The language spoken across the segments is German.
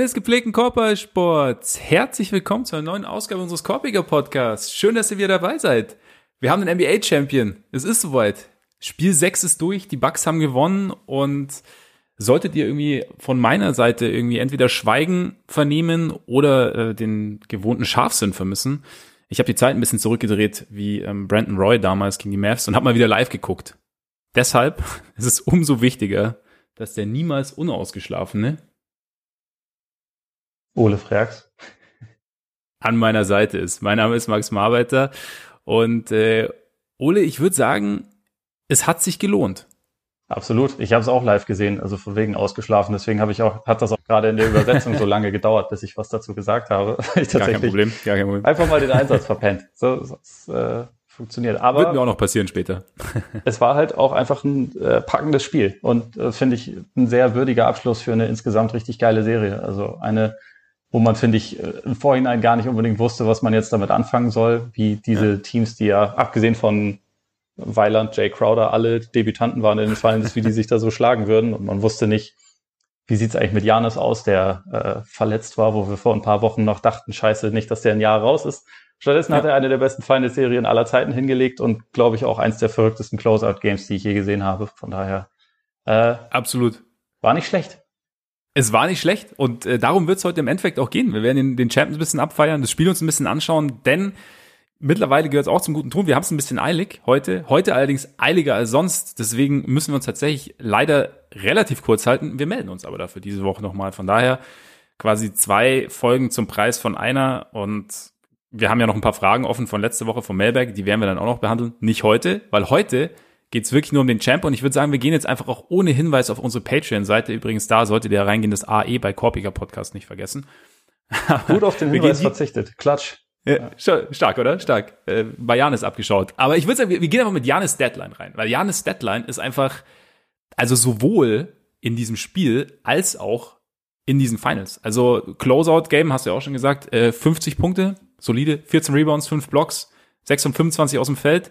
Des gepflegten Korbballsports, herzlich willkommen zu einer neuen Ausgabe unseres Korbiger Podcasts. Schön, dass ihr wieder dabei seid. Wir haben den NBA Champion. Es ist soweit. Spiel 6 ist durch, die Bucks haben gewonnen und solltet ihr irgendwie von meiner Seite irgendwie entweder Schweigen vernehmen oder äh, den gewohnten Scharfsinn vermissen. Ich habe die Zeit ein bisschen zurückgedreht, wie ähm, Brandon Roy damals gegen die Mavs und habe mal wieder live geguckt. Deshalb ist es umso wichtiger, dass der niemals unausgeschlafene Ole Freaks an meiner Seite ist. Mein Name ist Max Marbeiter und äh, Ole, ich würde sagen, es hat sich gelohnt. Absolut. Ich habe es auch live gesehen, also von wegen ausgeschlafen. Deswegen habe ich auch, hat das auch gerade in der Übersetzung so lange gedauert, bis ich was dazu gesagt habe. ich Gar kein Problem. Gar kein Problem. Einfach mal den Einsatz verpennt. So, so äh, funktioniert. Aber wird mir auch noch passieren später. es war halt auch einfach ein äh, packendes Spiel und äh, finde ich ein sehr würdiger Abschluss für eine insgesamt richtig geile Serie. Also eine wo man, finde ich, äh, im Vorhinein gar nicht unbedingt wusste, was man jetzt damit anfangen soll, wie diese ja. Teams, die ja, abgesehen von Weiland, Jay Crowder, alle Debütanten waren in den Fallen, wie die sich da so schlagen würden. Und man wusste nicht, wie sieht's eigentlich mit Janis aus, der äh, verletzt war, wo wir vor ein paar Wochen noch dachten, scheiße, nicht, dass der ein Jahr raus ist. Stattdessen ja. hat er eine der besten Feinde-Serien aller Zeiten hingelegt und, glaube ich, auch eins der verrücktesten Closeout-Games, die ich je gesehen habe. Von daher. Äh, Absolut. War nicht schlecht. Es war nicht schlecht und äh, darum wird es heute im Endeffekt auch gehen. Wir werden den, den Champions ein bisschen abfeiern, das Spiel uns ein bisschen anschauen, denn mittlerweile gehört es auch zum guten Ton. Wir haben es ein bisschen eilig heute, heute allerdings eiliger als sonst. Deswegen müssen wir uns tatsächlich leider relativ kurz halten. Wir melden uns aber dafür diese Woche nochmal. Von daher quasi zwei Folgen zum Preis von einer und wir haben ja noch ein paar Fragen offen von letzter Woche von Mailberg, die werden wir dann auch noch behandeln. Nicht heute, weil heute geht es wirklich nur um den Champ. Und ich würde sagen, wir gehen jetzt einfach auch ohne Hinweis auf unsere Patreon-Seite. Übrigens, da solltet ihr reingehen, das AE bei Korpiger Podcast nicht vergessen. Gut auf den Hinweis verzichtet. Klatsch. Ja, stark, oder? Stark. Äh, bei Janis abgeschaut. Aber ich würde sagen, wir, wir gehen einfach mit Janis Deadline rein. Weil Janis Deadline ist einfach, also sowohl in diesem Spiel als auch in diesen Finals. Also Closeout-Game, hast du ja auch schon gesagt, äh, 50 Punkte, solide, 14 Rebounds, 5 Blocks, 6 von 25 aus dem Feld.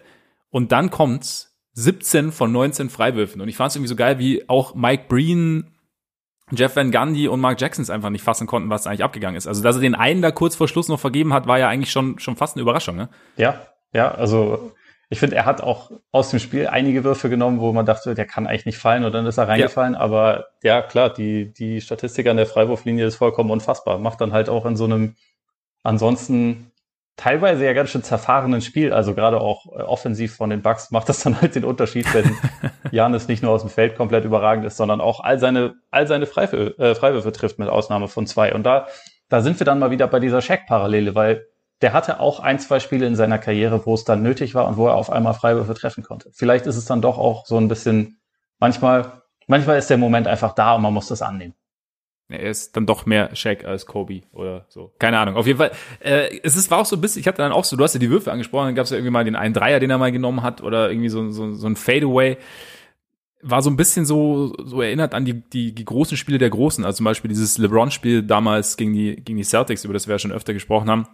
Und dann kommt's 17 von 19 Freiwürfen. Und ich fand es irgendwie so geil, wie auch Mike Breen, Jeff Van Gundy und Mark Jackson es einfach nicht fassen konnten, was eigentlich abgegangen ist. Also, dass er den einen da kurz vor Schluss noch vergeben hat, war ja eigentlich schon, schon fast eine Überraschung, ne? Ja, ja, also ich finde, er hat auch aus dem Spiel einige Würfe genommen, wo man dachte, der kann eigentlich nicht fallen und dann ist er reingefallen. Ja. Aber ja, klar, die, die Statistik an der Freiwurflinie ist vollkommen unfassbar. Macht dann halt auch in so einem ansonsten teilweise ja ganz schön zerfahrenen Spiel, also gerade auch äh, offensiv von den Bucks, macht das dann halt den Unterschied, wenn Janis nicht nur aus dem Feld komplett überragend ist, sondern auch all seine, all seine Freiwürfe, äh, Freiwürfe trifft, mit Ausnahme von zwei. Und da, da sind wir dann mal wieder bei dieser Shaq-Parallele, weil der hatte auch ein, zwei Spiele in seiner Karriere, wo es dann nötig war und wo er auf einmal Freiwürfe treffen konnte. Vielleicht ist es dann doch auch so ein bisschen, manchmal, manchmal ist der Moment einfach da und man muss das annehmen. Er ist dann doch mehr Shaq als Kobe oder so. Keine Ahnung. Auf jeden Fall, äh, es ist, war auch so ein bisschen, ich hatte dann auch so, du hast ja die Würfe angesprochen, dann gab es ja irgendwie mal den einen Dreier, den er mal genommen hat oder irgendwie so, so, so ein Fadeaway. War so ein bisschen so, so erinnert an die, die, die großen Spiele der Großen. Also zum Beispiel dieses LeBron-Spiel damals gegen die, gegen die Celtics, über das wir ja schon öfter gesprochen haben.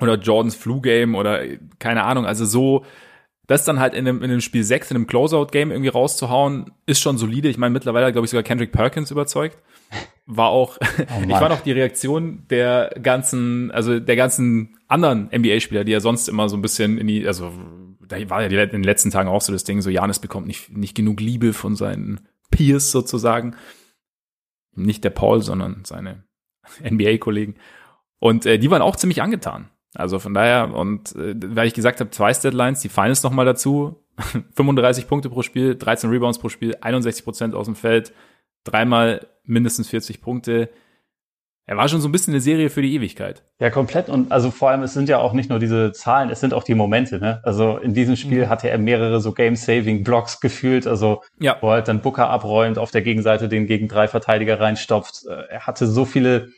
Oder Jordans Flu-Game oder keine Ahnung. Also so, das dann halt in einem, in einem Spiel 6, in einem Closeout-Game irgendwie rauszuhauen, ist schon solide. Ich meine, mittlerweile glaube ich sogar Kendrick Perkins überzeugt. War auch, oh ich war noch die Reaktion der ganzen, also der ganzen anderen NBA-Spieler, die ja sonst immer so ein bisschen in die, also da war ja in den letzten Tagen auch so das Ding, so Janis bekommt nicht, nicht genug Liebe von seinen Peers sozusagen. Nicht der Paul, sondern seine NBA-Kollegen. Und äh, die waren auch ziemlich angetan. Also von daher, und äh, weil ich gesagt habe, zwei Deadlines, die Finals nochmal dazu, 35 Punkte pro Spiel, 13 Rebounds pro Spiel, 61 Prozent aus dem Feld, dreimal mindestens 40 Punkte. Er war schon so ein bisschen eine Serie für die Ewigkeit. Ja, komplett. Und also vor allem, es sind ja auch nicht nur diese Zahlen, es sind auch die Momente. Ne? Also in diesem Spiel mhm. hatte er mehrere so Game-Saving-Blocks gefühlt, also ja. wo er halt dann Booker abräumt, auf der Gegenseite den gegen drei Verteidiger reinstopft. Äh, er hatte so viele,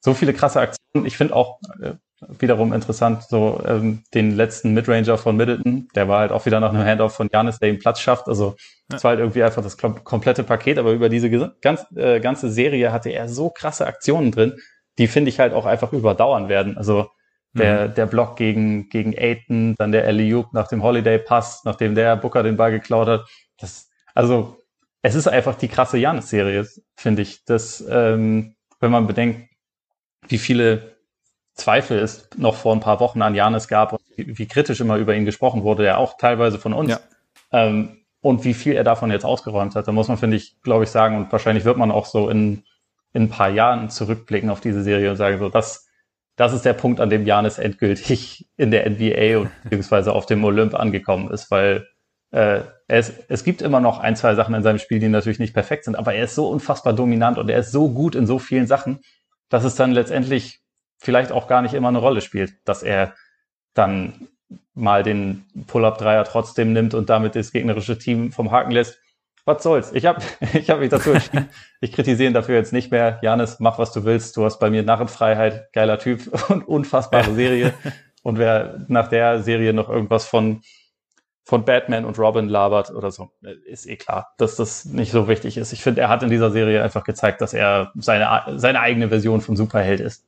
so viele krasse Aktionen. Ich finde auch, äh, wiederum interessant, so ähm, den letzten Midranger von Middleton, der war halt auch wieder nach einem Handoff von Janis, der ihm Platz schafft. Also das war halt irgendwie einfach das komplette Paket, aber über diese ganz, äh, ganze Serie hatte er so krasse Aktionen drin, die finde ich halt auch einfach überdauern werden. Also der, mhm. der Block gegen, gegen Aiton, dann der Eliup nach dem Holiday-Pass, nachdem der Booker den Ball geklaut hat. Das, also es ist einfach die krasse Janis-Serie, finde ich. Das, ähm, wenn man bedenkt, wie viele Zweifel es noch vor ein paar Wochen an Janis gab und wie, wie kritisch immer über ihn gesprochen wurde, ja auch teilweise von uns. Ja. Ähm, und wie viel er davon jetzt ausgeräumt hat, da muss man, finde ich, glaube ich, sagen, und wahrscheinlich wird man auch so in, in ein paar Jahren zurückblicken auf diese Serie und sagen, so, das, das ist der Punkt, an dem Janis endgültig in der NBA und beziehungsweise auf dem Olymp angekommen ist, weil äh, es, es gibt immer noch ein, zwei Sachen in seinem Spiel, die natürlich nicht perfekt sind, aber er ist so unfassbar dominant und er ist so gut in so vielen Sachen, dass es dann letztendlich vielleicht auch gar nicht immer eine Rolle spielt, dass er dann mal den Pull-up-Dreier trotzdem nimmt und damit das gegnerische Team vom Haken lässt. Was soll's? Ich habe ich hab mich dazu entschieden. Ich kritisiere ihn dafür jetzt nicht mehr. Janis, mach was du willst. Du hast bei mir Narrenfreiheit, geiler Typ und unfassbare Serie. Und wer nach der Serie noch irgendwas von von Batman und Robin labert oder so, ist eh klar, dass das nicht so wichtig ist. Ich finde, er hat in dieser Serie einfach gezeigt, dass er seine, seine eigene Version von Superheld ist.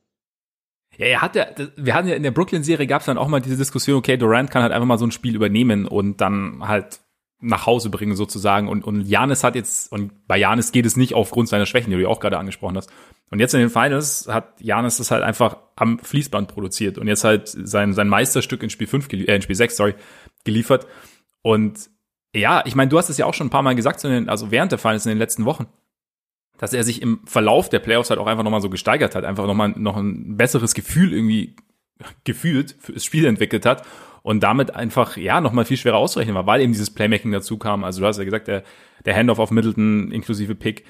Ja, er hat ja, wir hatten ja in der Brooklyn-Serie gab es dann auch mal diese Diskussion, okay, Durant kann halt einfach mal so ein Spiel übernehmen und dann halt nach Hause bringen sozusagen. Und, und Janis hat jetzt, und bei Janis geht es nicht aufgrund seiner Schwächen, die du auch gerade angesprochen hast. Und jetzt in den Finals hat Janis das halt einfach am Fließband produziert und jetzt halt sein, sein Meisterstück in Spiel 5, äh, in Spiel 6, sorry, geliefert. Und ja, ich meine, du hast es ja auch schon ein paar Mal gesagt, also während der Finals in den letzten Wochen, dass er sich im Verlauf der Playoffs halt auch einfach nochmal so gesteigert hat, einfach nochmal noch ein besseres Gefühl irgendwie gefühlt fürs Spiel entwickelt hat und damit einfach, ja, nochmal viel schwerer auszurechnen war, weil eben dieses Playmaking dazu kam. Also du hast ja gesagt, der, der Handoff auf Middleton inklusive Pick,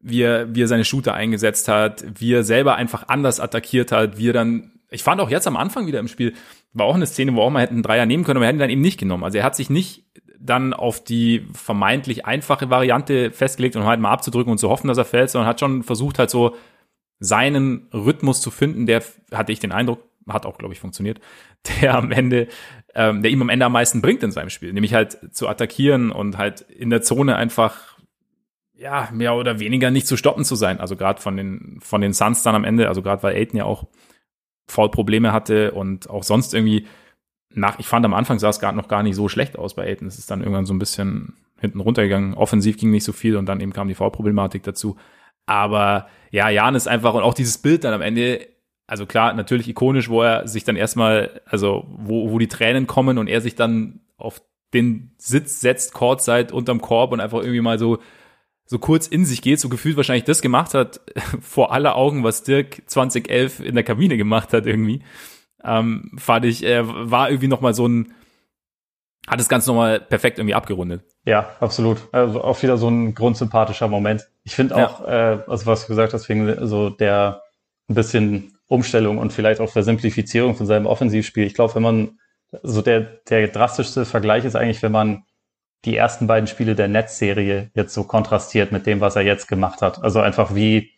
wie er, wie er seine Shooter eingesetzt hat, wie er selber einfach anders attackiert hat, wie er dann, ich fand auch jetzt am Anfang wieder im Spiel, war auch eine Szene, wo auch mal hätten einen Dreier nehmen können, aber er hätte ihn dann eben nicht genommen. Also er hat sich nicht dann auf die vermeintlich einfache Variante festgelegt um halt mal abzudrücken und zu hoffen, dass er fällt, sondern hat schon versucht halt so seinen Rhythmus zu finden, der, hatte ich den Eindruck, hat auch, glaube ich, funktioniert, der am Ende, ähm, der ihm am Ende am meisten bringt in seinem Spiel, nämlich halt zu attackieren und halt in der Zone einfach ja, mehr oder weniger nicht zu stoppen zu sein. Also gerade von den, von den Suns dann am Ende, also gerade weil Aiden ja auch Foul-Probleme hatte und auch sonst irgendwie nach, ich fand am Anfang sah es gar noch gar nicht so schlecht aus bei Aiden. Es ist dann irgendwann so ein bisschen hinten runtergegangen. Offensiv ging nicht so viel und dann eben kam die Foul-Problematik dazu. Aber ja, Jan ist einfach und auch dieses Bild dann am Ende, also klar, natürlich ikonisch, wo er sich dann erstmal, also wo, wo die Tränen kommen und er sich dann auf den Sitz setzt, Courtside unterm Korb und einfach irgendwie mal so so kurz in sich geht, so gefühlt wahrscheinlich das gemacht hat, vor aller Augen, was Dirk 2011 in der Kabine gemacht hat irgendwie, ähm, fand ich, äh, war irgendwie nochmal so ein, hat das Ganze nochmal perfekt irgendwie abgerundet. Ja, absolut. Also auch wieder so ein grundsympathischer Moment. Ich finde auch, ja. äh, also was du gesagt hast, wegen so der ein bisschen Umstellung und vielleicht auch Versimplifizierung von seinem Offensivspiel. Ich glaube, wenn man, so der, der drastischste Vergleich ist eigentlich, wenn man die ersten beiden Spiele der Netzserie jetzt so kontrastiert mit dem, was er jetzt gemacht hat. Also einfach wie,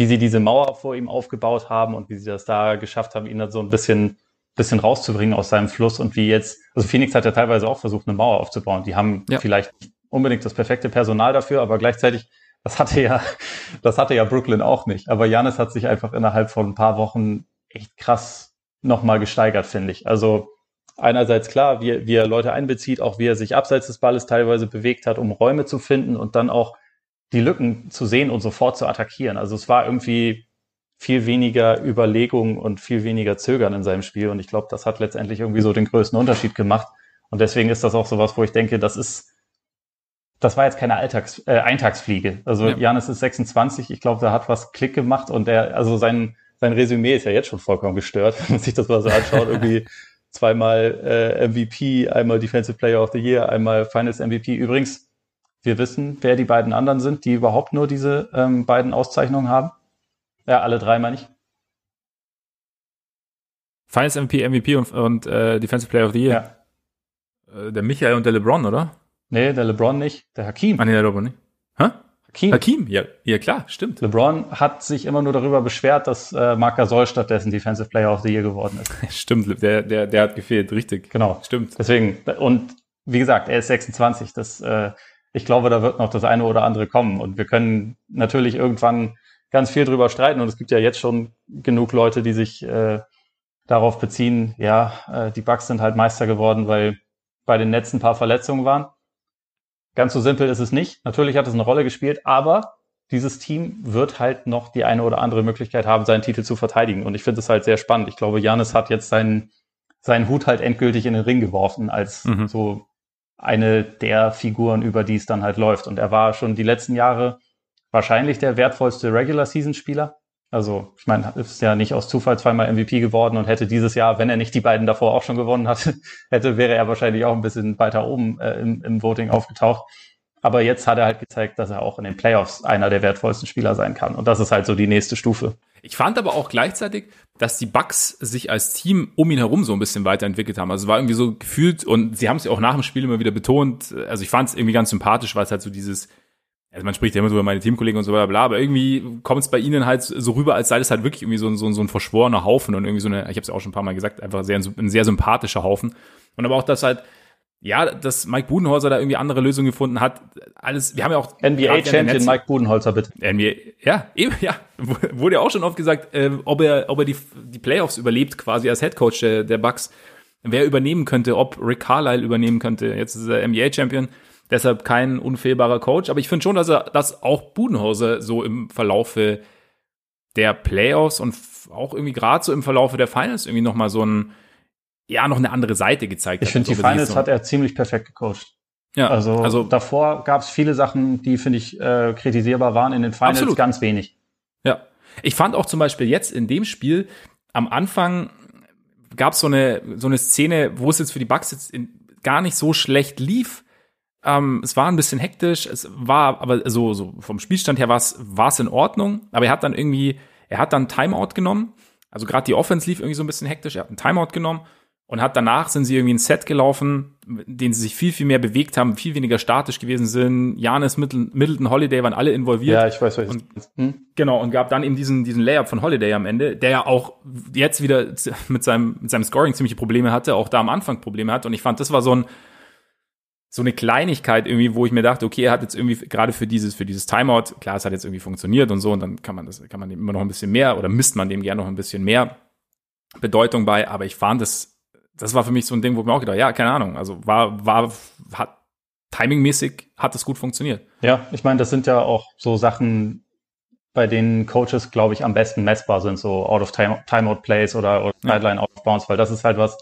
wie sie diese Mauer vor ihm aufgebaut haben und wie sie das da geschafft haben, ihn dann so ein bisschen, bisschen rauszubringen aus seinem Fluss und wie jetzt, also Phoenix hat ja teilweise auch versucht, eine Mauer aufzubauen. Die haben ja. vielleicht nicht unbedingt das perfekte Personal dafür, aber gleichzeitig, das hatte ja, das hatte ja Brooklyn auch nicht. Aber Janis hat sich einfach innerhalb von ein paar Wochen echt krass nochmal gesteigert, finde ich. Also, einerseits klar, wie, wie er Leute einbezieht, auch wie er sich abseits des Balles teilweise bewegt hat, um Räume zu finden und dann auch die Lücken zu sehen und sofort zu attackieren. Also es war irgendwie viel weniger Überlegung und viel weniger Zögern in seinem Spiel. Und ich glaube, das hat letztendlich irgendwie so den größten Unterschied gemacht. Und deswegen ist das auch sowas, wo ich denke, das ist, das war jetzt keine Alltags, äh, Eintagsfliege. Also ja. Janis ist 26, ich glaube, da hat was Klick gemacht und der, also sein, sein Resümee ist ja jetzt schon vollkommen gestört, wenn man sich das mal so anschaut. Irgendwie zweimal äh, MVP, einmal Defensive Player of the Year, einmal Finals MVP. Übrigens, wir wissen, wer die beiden anderen sind, die überhaupt nur diese ähm, beiden Auszeichnungen haben. Ja, alle drei meine ich. Finals MVP, MVP und, und äh, Defensive Player of the Year. Ja. Äh, der Michael und der LeBron, oder? Nee, der LeBron nicht, der Hakim. Ah, nee, der LeBron nicht. Hä? Hakim. Hakim, ja, ja klar, stimmt. LeBron hat sich immer nur darüber beschwert, dass äh, Marc Gasol stattdessen Defensive Player of the Year geworden ist. stimmt, der, der, der hat gefehlt, richtig. Genau. Stimmt. Deswegen, und wie gesagt, er ist 26. Das, äh, ich glaube, da wird noch das eine oder andere kommen. Und wir können natürlich irgendwann ganz viel drüber streiten. Und es gibt ja jetzt schon genug Leute, die sich äh, darauf beziehen, ja, äh, die Bugs sind halt Meister geworden, weil bei den Netzen ein paar Verletzungen waren. Ganz so simpel ist es nicht. Natürlich hat es eine Rolle gespielt, aber dieses Team wird halt noch die eine oder andere Möglichkeit haben, seinen Titel zu verteidigen. Und ich finde es halt sehr spannend. Ich glaube, Janis hat jetzt seinen, seinen Hut halt endgültig in den Ring geworfen, als mhm. so eine der Figuren, über die es dann halt läuft. Und er war schon die letzten Jahre wahrscheinlich der wertvollste Regular-Season-Spieler. Also, ich meine, ist ja nicht aus Zufall zweimal MVP geworden und hätte dieses Jahr, wenn er nicht die beiden davor auch schon gewonnen hat, hätte, wäre er wahrscheinlich auch ein bisschen weiter oben äh, im, im Voting aufgetaucht. Aber jetzt hat er halt gezeigt, dass er auch in den Playoffs einer der wertvollsten Spieler sein kann. Und das ist halt so die nächste Stufe. Ich fand aber auch gleichzeitig, dass die Bucks sich als Team um ihn herum so ein bisschen weiterentwickelt haben. Also es war irgendwie so gefühlt und sie haben es ja auch nach dem Spiel immer wieder betont. Also ich fand es irgendwie ganz sympathisch, weil es halt so dieses, also man spricht ja immer so über meine Teamkollegen und so bla bla, aber irgendwie kommt es bei ihnen halt so rüber, als sei es halt wirklich irgendwie so, so, so ein verschworener Haufen und irgendwie so eine, ich habe es auch schon ein paar Mal gesagt, einfach sehr, ein sehr sympathischer Haufen. Und aber auch, dass halt ja, dass Mike Budenholzer da irgendwie andere Lösungen gefunden hat. Alles, wir haben ja auch NBA-Champion Mike Budenholzer, bitte. NBA, ja, eben, ja, wurde ja auch schon oft gesagt, äh, ob er, ob er die, die Playoffs überlebt, quasi als Headcoach der, der Bucks. Wer übernehmen könnte, ob Rick Carlisle übernehmen könnte. Jetzt ist er NBA-Champion, deshalb kein unfehlbarer Coach. Aber ich finde schon, dass er, dass auch Budenholzer so im Verlaufe der Playoffs und auch irgendwie gerade so im Verlaufe der Finals irgendwie nochmal so ein ja noch eine andere Seite gezeigt ich hat. Ich finde, die Finals hat er ziemlich perfekt gecoacht. Ja, also, also davor gab es viele Sachen, die, finde ich, äh, kritisierbar waren. In den Finals absolut. ganz wenig. Ja. Ich fand auch zum Beispiel jetzt in dem Spiel am Anfang gab es so eine, so eine Szene, wo es jetzt für die Bucks jetzt in, gar nicht so schlecht lief. Ähm, es war ein bisschen hektisch, es war aber so, so vom Spielstand her war es in Ordnung, aber er hat dann irgendwie, er hat dann Timeout genommen. Also gerade die Offense lief irgendwie so ein bisschen hektisch, er hat einen Timeout genommen und hat danach sind sie irgendwie ein Set gelaufen, denen sie sich viel, viel mehr bewegt haben, viel weniger statisch gewesen sind. Janis, Middleton, Holiday waren alle involviert. Ja, ich weiß, was und, hm? Genau, und gab dann eben diesen, diesen Layup von Holiday am Ende, der ja auch jetzt wieder mit seinem, mit seinem Scoring ziemliche Probleme hatte, auch da am Anfang Probleme hat. Und ich fand, das war so ein, so eine Kleinigkeit irgendwie, wo ich mir dachte, okay, er hat jetzt irgendwie gerade für dieses, für dieses Timeout, klar, es hat jetzt irgendwie funktioniert und so, und dann kann man das, kann man dem immer noch ein bisschen mehr oder misst man dem gerne noch ein bisschen mehr Bedeutung bei, aber ich fand es das war für mich so ein Ding, wo ich mir auch gedacht, ja, keine Ahnung, also war, war, hat, timingmäßig hat es gut funktioniert. Ja, ich meine, das sind ja auch so Sachen, bei denen Coaches, glaube ich, am besten messbar sind, so out of time, Timeout Plays oder, oder ja. Sideline out of bounds, weil das ist halt was,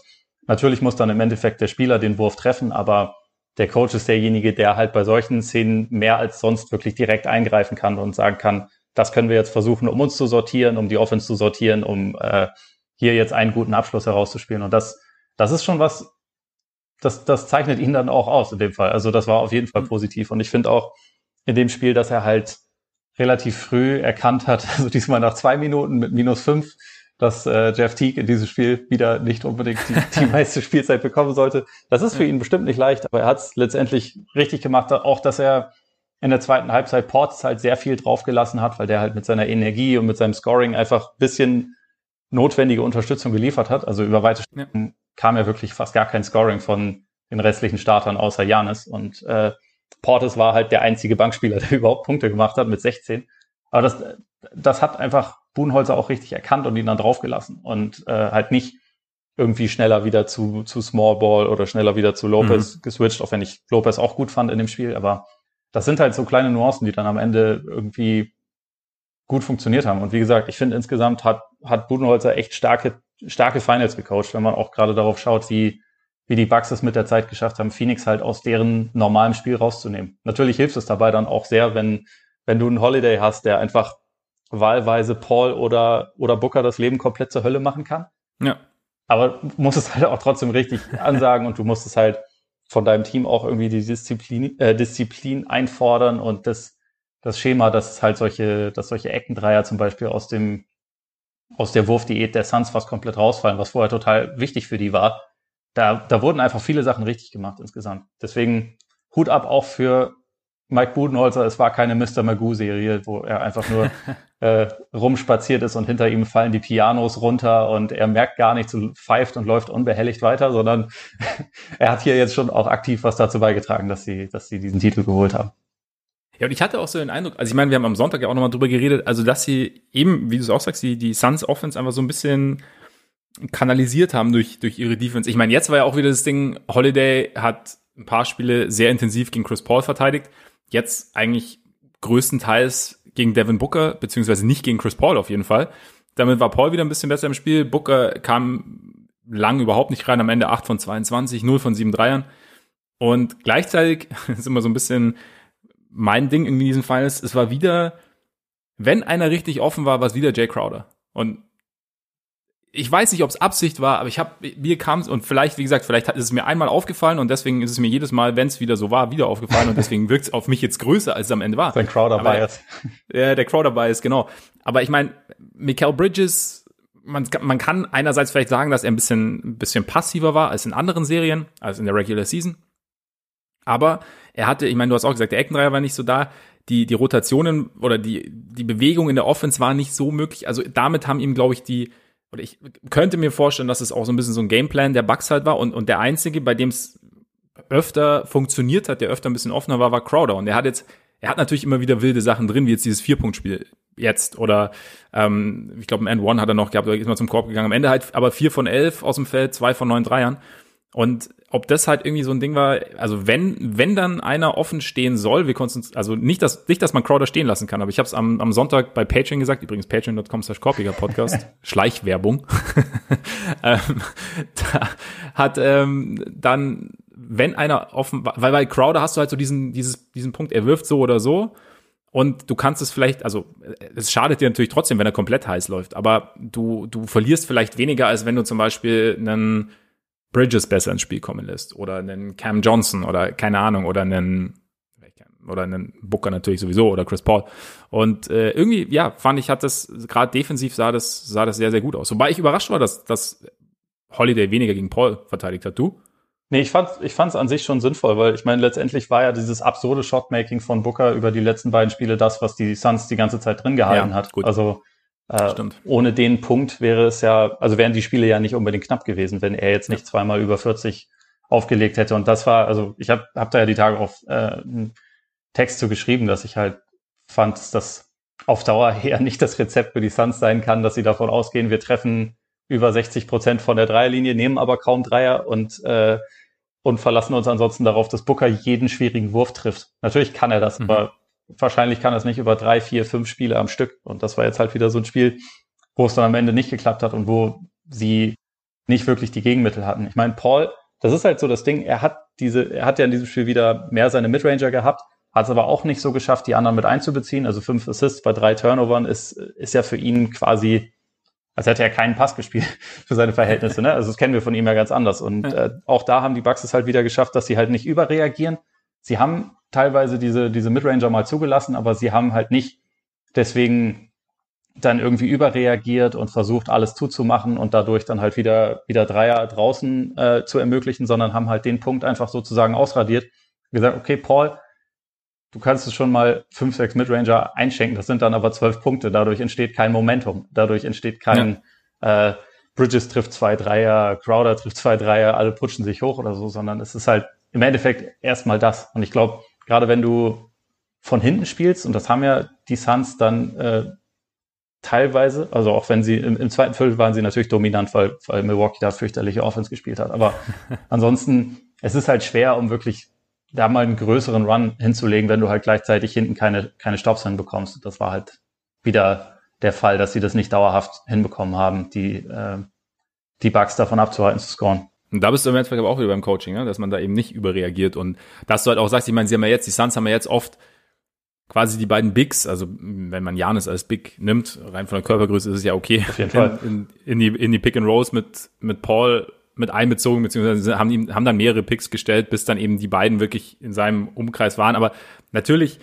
natürlich muss dann im Endeffekt der Spieler den Wurf treffen, aber der Coach ist derjenige, der halt bei solchen Szenen mehr als sonst wirklich direkt eingreifen kann und sagen kann, das können wir jetzt versuchen, um uns zu sortieren, um die Offense zu sortieren, um äh, hier jetzt einen guten Abschluss herauszuspielen. Und das das ist schon was, das, das zeichnet ihn dann auch aus in dem Fall. Also das war auf jeden Fall mhm. positiv. Und ich finde auch in dem Spiel, dass er halt relativ früh erkannt hat, also diesmal nach zwei Minuten mit minus fünf, dass äh, Jeff Teague in diesem Spiel wieder nicht unbedingt die, die meiste Spielzeit bekommen sollte. Das ist für ihn bestimmt nicht leicht, aber er hat es letztendlich richtig gemacht. Auch, dass er in der zweiten Halbzeit Ports halt sehr viel draufgelassen hat, weil der halt mit seiner Energie und mit seinem Scoring einfach bisschen notwendige Unterstützung geliefert hat. Also über weite Strecken kam ja wirklich fast gar kein Scoring von den restlichen Startern außer Janis. Und äh, Portis war halt der einzige Bankspieler, der überhaupt Punkte gemacht hat mit 16. Aber das, das hat einfach Buhnholzer auch richtig erkannt und ihn dann draufgelassen. Und äh, halt nicht irgendwie schneller wieder zu, zu Small Ball oder schneller wieder zu Lopez mhm. geswitcht, auch wenn ich Lopez auch gut fand in dem Spiel. Aber das sind halt so kleine Nuancen, die dann am Ende irgendwie gut funktioniert haben. Und wie gesagt, ich finde insgesamt hat, hat Budenholzer echt starke starke Finals gecoacht, wenn man auch gerade darauf schaut, wie, wie die Bucks es mit der Zeit geschafft haben, Phoenix halt aus deren normalem Spiel rauszunehmen. Natürlich hilft es dabei dann auch sehr, wenn, wenn du einen Holiday hast, der einfach wahlweise Paul oder, oder Booker das Leben komplett zur Hölle machen kann. Ja. Aber musst es halt auch trotzdem richtig ansagen und du musst es halt von deinem Team auch irgendwie die Disziplin, äh, Disziplin einfordern und das, das Schema, dass halt solche, dass solche Eckendreier zum Beispiel aus dem, aus der Wurfdiät der Suns fast komplett rausfallen, was vorher total wichtig für die war. Da, da wurden einfach viele Sachen richtig gemacht insgesamt. Deswegen Hut ab auch für Mike Budenholzer. Es war keine Mr. Magoo-Serie, wo er einfach nur äh, rumspaziert ist und hinter ihm fallen die Pianos runter und er merkt gar nichts und pfeift und läuft unbehelligt weiter, sondern er hat hier jetzt schon auch aktiv was dazu beigetragen, dass sie, dass sie diesen Titel geholt haben. Ja, und ich hatte auch so den Eindruck, also ich meine, wir haben am Sonntag ja auch nochmal drüber geredet, also dass sie eben, wie du es auch sagst, die, die Suns Offense einfach so ein bisschen kanalisiert haben durch, durch ihre Defense. Ich meine, jetzt war ja auch wieder das Ding, Holiday hat ein paar Spiele sehr intensiv gegen Chris Paul verteidigt. Jetzt eigentlich größtenteils gegen Devin Booker, beziehungsweise nicht gegen Chris Paul auf jeden Fall. Damit war Paul wieder ein bisschen besser im Spiel. Booker kam lang überhaupt nicht rein, am Ende 8 von 22, 0 von 7 Dreiern. Und gleichzeitig ist immer so ein bisschen mein Ding in diesen Finals, es war wieder, wenn einer richtig offen war, war es wieder Jay Crowder. Und ich weiß nicht, ob es Absicht war, aber ich habe mir kam und vielleicht, wie gesagt, vielleicht ist es mir einmal aufgefallen und deswegen ist es mir jedes Mal, wenn es wieder so war, wieder aufgefallen und deswegen wirkt es auf mich jetzt größer, als es am Ende war. Sein Crowder Bias. Ja, der Crowder Bias, genau. Aber ich meine, Mikael Bridges, man, man kann einerseits vielleicht sagen, dass er ein bisschen, ein bisschen passiver war als in anderen Serien, als in der Regular Season. Aber er hatte, ich meine, du hast auch gesagt, der Eckendreier war nicht so da. Die, die Rotationen oder die, die Bewegung in der Offense war nicht so möglich. Also damit haben ihm, glaube ich, die, oder ich könnte mir vorstellen, dass es auch so ein bisschen so ein Gameplan der Bucks halt war und, und der einzige, bei dem es öfter funktioniert hat, der öfter ein bisschen offener war, war Crowder. Und er hat jetzt, er hat natürlich immer wieder wilde Sachen drin, wie jetzt dieses Vierpunktspiel jetzt oder ähm, ich glaube, im End One hat er noch gehabt, da ist mal zum Korb gegangen. Am Ende halt aber vier von elf aus dem Feld, zwei von neun Dreiern. Und ob das halt irgendwie so ein Ding war, also wenn, wenn dann einer offen stehen soll, wir konzentrieren, also nicht, dass, nicht, dass man Crowder stehen lassen kann, aber ich habe es am, am Sonntag bei Patreon gesagt, übrigens patreon.com slash Podcast, Schleichwerbung, ähm, da hat ähm, dann, wenn einer offen, weil bei Crowder hast du halt so diesen, dieses, diesen Punkt, er wirft so oder so, und du kannst es vielleicht, also es schadet dir natürlich trotzdem, wenn er komplett heiß läuft, aber du, du verlierst vielleicht weniger, als wenn du zum Beispiel einen Bridges besser ins Spiel kommen lässt oder einen Cam Johnson oder keine Ahnung oder einen oder einen Booker natürlich sowieso oder Chris Paul. Und äh, irgendwie, ja, fand ich, hat das, gerade defensiv sah das, sah das sehr, sehr gut aus. Wobei ich überrascht war, dass, dass Holiday weniger gegen Paul verteidigt hat. Du? Nee, ich fand ich fand's an sich schon sinnvoll, weil ich meine, letztendlich war ja dieses absurde Shotmaking von Booker über die letzten beiden Spiele das, was die Suns die ganze Zeit drin gehalten ja, hat. Gut. Also äh, ohne den Punkt wäre es ja, also wären die Spiele ja nicht unbedingt knapp gewesen, wenn er jetzt nicht zweimal über 40 aufgelegt hätte. Und das war, also ich habe hab da ja die Tage auf äh, einen Text zu geschrieben, dass ich halt fand, dass das auf Dauer eher nicht das Rezept für die Suns sein kann, dass sie davon ausgehen, wir treffen über 60 Prozent von der Dreierlinie, nehmen aber kaum Dreier und äh, und verlassen uns ansonsten darauf, dass Booker jeden schwierigen Wurf trifft. Natürlich kann er das, mhm. aber wahrscheinlich kann es nicht über drei, vier, fünf Spiele am Stück. Und das war jetzt halt wieder so ein Spiel, wo es dann am Ende nicht geklappt hat und wo sie nicht wirklich die Gegenmittel hatten. Ich meine, Paul, das ist halt so das Ding, er hat diese, er hat ja in diesem Spiel wieder mehr seine Midranger gehabt, hat es aber auch nicht so geschafft, die anderen mit einzubeziehen. Also fünf Assists bei drei Turnovern ist, ist ja für ihn quasi, als hätte er keinen Pass gespielt für seine Verhältnisse. Ne? Also das kennen wir von ihm ja ganz anders. Und äh, auch da haben die Bucks es halt wieder geschafft, dass sie halt nicht überreagieren. Sie haben teilweise diese, diese Midranger mal zugelassen, aber sie haben halt nicht deswegen dann irgendwie überreagiert und versucht, alles zuzumachen und dadurch dann halt wieder, wieder Dreier draußen äh, zu ermöglichen, sondern haben halt den Punkt einfach sozusagen ausradiert. Gesagt, okay, Paul, du kannst es schon mal fünf, sechs Midranger einschenken, das sind dann aber zwölf Punkte, dadurch entsteht kein Momentum, dadurch entsteht kein ja. äh, Bridges trifft zwei Dreier, Crowder trifft zwei Dreier, alle putschen sich hoch oder so, sondern es ist halt im Endeffekt erstmal das. Und ich glaube, gerade wenn du von hinten spielst, und das haben ja die Suns dann äh, teilweise, also auch wenn sie im, im, zweiten Viertel waren sie natürlich dominant, weil, weil Milwaukee da fürchterliche Offense gespielt hat. Aber ansonsten, es ist halt schwer, um wirklich da mal einen größeren Run hinzulegen, wenn du halt gleichzeitig hinten keine, keine Stops hinbekommst. Und das war halt wieder der Fall, dass sie das nicht dauerhaft hinbekommen haben, die, äh, die Bugs davon abzuhalten zu scoren. Und da bist du im Endeffekt aber auch wieder beim Coaching, ne? dass man da eben nicht überreagiert und dass du halt auch sagst, ich meine, sie haben ja jetzt, die Suns haben ja jetzt oft quasi die beiden Bigs, also wenn man Janis als Big nimmt, rein von der Körpergröße ist es ja okay, Auf jeden Fall. In, in, die, in die Pick and Rolls mit, mit Paul mit einbezogen, beziehungsweise haben, ihm, haben dann mehrere Picks gestellt, bis dann eben die beiden wirklich in seinem Umkreis waren. Aber natürlich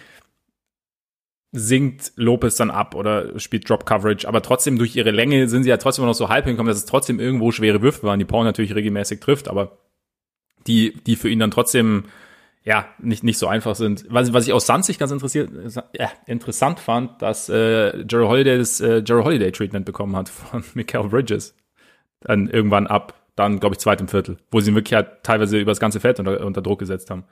sinkt Lopez dann ab oder spielt Drop Coverage, aber trotzdem durch ihre Länge sind sie ja trotzdem noch so halb hingekommen, dass es trotzdem irgendwo schwere Würfe waren, die Paul natürlich regelmäßig trifft, aber die, die für ihn dann trotzdem ja nicht nicht so einfach sind. Was, was ich aus Sanzig ganz interessiert, äh, interessant fand, dass äh, Jerry Holiday das äh, Jerry Holiday Treatment bekommen hat von Michael Bridges dann irgendwann ab, dann glaube ich zweitem Viertel, wo sie ihn wirklich halt teilweise über das ganze Feld unter, unter Druck gesetzt haben.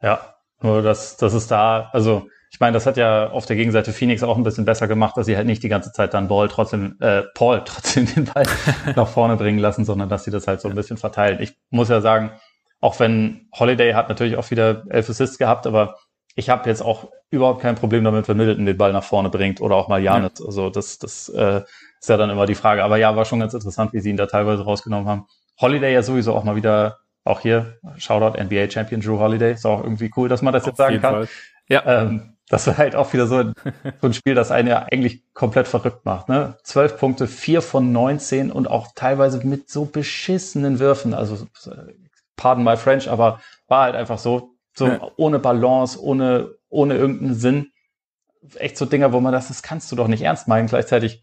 Ja, nur dass das ist da, also ich meine, das hat ja auf der Gegenseite Phoenix auch ein bisschen besser gemacht, dass sie halt nicht die ganze Zeit dann Ball trotzdem, äh, Paul trotzdem den Ball nach vorne bringen lassen, sondern dass sie das halt so ein bisschen verteilen. Ich muss ja sagen, auch wenn Holiday hat natürlich auch wieder elf Assists gehabt, aber ich habe jetzt auch überhaupt kein Problem damit, wenn Middleton den Ball nach vorne bringt oder auch mal Janis. Ja. Also das, das äh, ist ja dann immer die Frage. Aber ja, war schon ganz interessant, wie sie ihn da teilweise rausgenommen haben. Holiday ja sowieso auch mal wieder, auch hier, Shoutout NBA Champion Drew Holiday. Ist auch irgendwie cool, dass man das Auf jetzt sagen kann. Fall. Ja. Ähm, das war halt auch wieder so ein, so ein Spiel, das einen ja eigentlich komplett verrückt macht. Ne? Zwölf Punkte, vier von 19 und auch teilweise mit so beschissenen Würfen. Also, pardon my French, aber war halt einfach so, so ja. ohne Balance, ohne, ohne irgendeinen Sinn. Echt so Dinger, wo man das, das kannst du doch nicht ernst meinen. Gleichzeitig